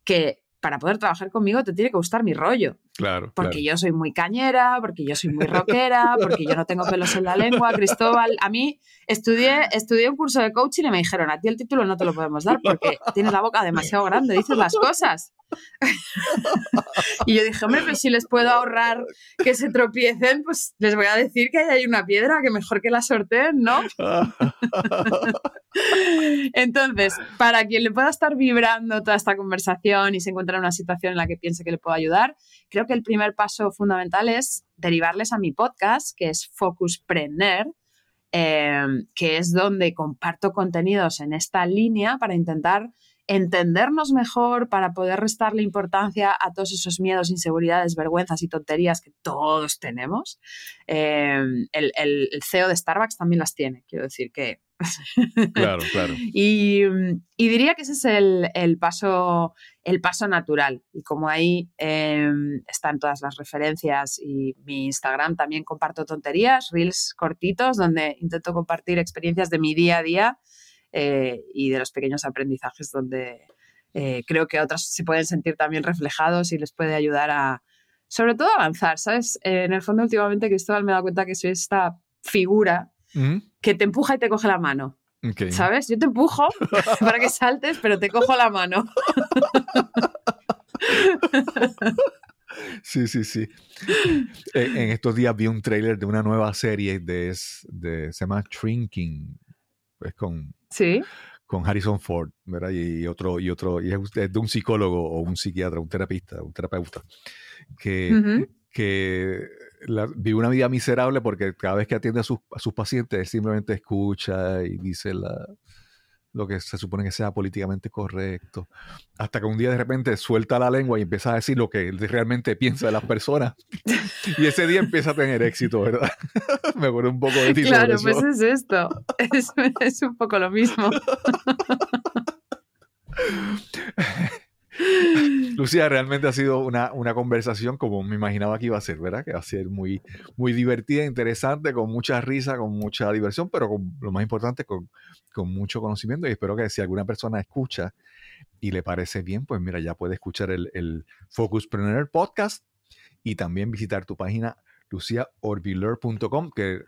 que para poder trabajar conmigo te tiene que gustar mi rollo, Claro, porque claro. yo soy muy cañera, porque yo soy muy rockera, porque yo no tengo pelos en la lengua, Cristóbal. A mí estudié, estudié un curso de coaching y me dijeron, a ti el título no te lo podemos dar porque tienes la boca demasiado grande, dices las cosas. y yo dije, hombre, pues si les puedo ahorrar que se tropiecen, pues les voy a decir que ahí hay una piedra que mejor que la sorteen, ¿no? Entonces, para quien le pueda estar vibrando toda esta conversación y se encuentra en una situación en la que piense que le puedo ayudar, creo que el primer paso fundamental es derivarles a mi podcast, que es Focuspreneur, eh, que es donde comparto contenidos en esta línea para intentar entendernos mejor, para poder restarle importancia a todos esos miedos, inseguridades, vergüenzas y tonterías que todos tenemos. Eh, el, el- el CEO de Starbucks también las tiene, quiero decir que Claro, claro. y, y diría que ese es el, el paso, el paso natural. Y como ahí eh, están todas las referencias y mi Instagram también comparto tonterías, reels cortitos, donde intento compartir experiencias de mi día a día eh, y de los pequeños aprendizajes donde eh, creo que otras se pueden sentir también reflejados y les puede ayudar a, sobre todo, avanzar, ¿sabes? Eh, en el fondo, últimamente, Cristóbal me he dado cuenta que soy esta figura Ujú, que te empuja y te coge la mano. ¿Sabes? Yo te empujo para que saltes, pero te cojo la mano. Sí, sí, sí. Eh, en estos días vi un tráiler de una nueva serie de, de se llama Shrinking. Es con, Sí. con Harrison Ford, ¿verdad? Y, otro, y otro, y es de un psicólogo o un psiquiatra, un terapista, un terapeuta, que, que la- vive una vida miserable porque cada vez que atiende a sus, a sus pacientes, él simplemente escucha y dice la, lo que se supone que sea políticamente correcto. Hasta que un día de repente suelta la lengua y empieza a decir lo que él realmente piensa de las personas. Y ese día empieza a tener éxito, ¿verdad? Me acuerdo un poco de ti Claro, pues es esto. Es, es un poco lo mismo. Lucía, realmente ha sido una, una conversación como me imaginaba que iba a ser, ¿verdad? Que va a ser muy, muy divertida, interesante, con mucha risa, con mucha diversión, pero lo más importante, con, con mucho conocimiento. Y espero que si alguna persona escucha y le parece bien, pues mira, ya puede escuchar el, el Focuspreneur Podcast y también visitar tu página luciaorbiler.com, que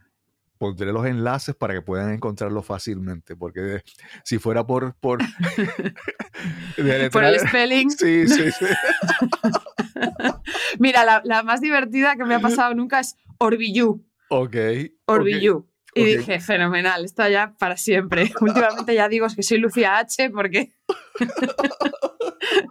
pondré los enlaces para que puedan encontrarlo fácilmente, porque si fuera por... Por, Por el spelling. Sí, sí, sí. Mira, la, la más divertida que me ha pasado nunca es Orbillú. Ok. Orbillú. Y ok. dije, fenomenal, esto ya para siempre. Últimamente ya digo que soy Lucía H porque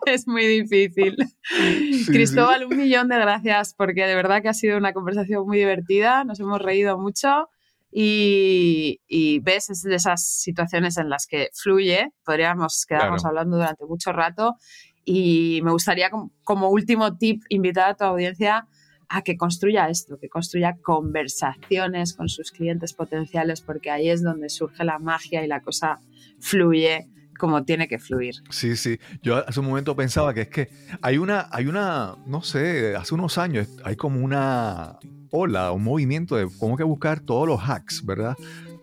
es muy difícil. Sí, Cristóbal, un millón de gracias porque de verdad que ha sido una conversación muy divertida, nos hemos reído mucho y, y ves, es de esas situaciones en las que fluye, podríamos quedarnos Claro. hablando durante mucho rato y me gustaría como, como último tip invitar a tu audiencia a que construya esto, que construya conversaciones con sus clientes potenciales, porque ahí es donde surge la magia y la cosa fluye como tiene que fluir. Sí, sí. Yo hace un momento pensaba que es que hay una, hay una, no sé, hace unos años hay como una ola, un movimiento de cómo que buscar todos los hacks, ¿verdad?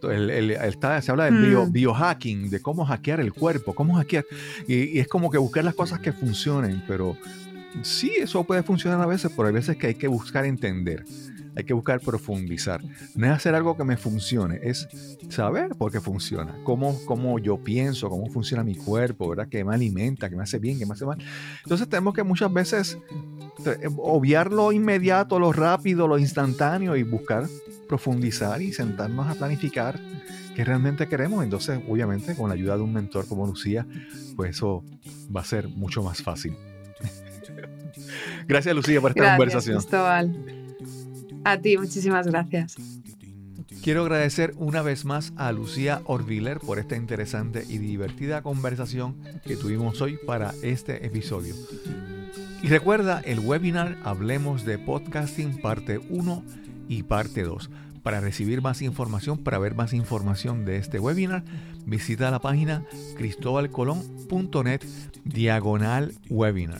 El, el- está- se habla del bio- Mm. biohacking, de cómo hackear el cuerpo, cómo hackear. Y, y es como que buscar las cosas que funcionen, pero sí, eso puede funcionar a veces, pero hay veces que hay que buscar entender, hay que buscar profundizar. No es hacer algo que me funcione, es saber por qué funciona, cómo, cómo yo pienso, cómo funciona mi cuerpo, ¿verdad? ¿Qué me alimenta, qué me hace bien, qué me hace mal? Entonces tenemos que muchas veces eh, obviar lo inmediato, lo rápido, lo instantáneo y buscar profundizar y sentarnos a planificar qué realmente queremos. Entonces, obviamente, con la ayuda de un mentor como Lucía, pues eso va a ser mucho más fácil. Gracias, Lucía, por esta Gracias, conversación. Cristóbal. A ti, muchísimas gracias. Quiero agradecer una vez más a Lucía Orviller por esta interesante y divertida conversación que tuvimos hoy para este episodio. Y recuerda el webinar Hablemos de Podcasting parte 1 y parte 2. Para recibir más información, para ver más información de este webinar, visita la página cristobalcolón.net diagonal webinar.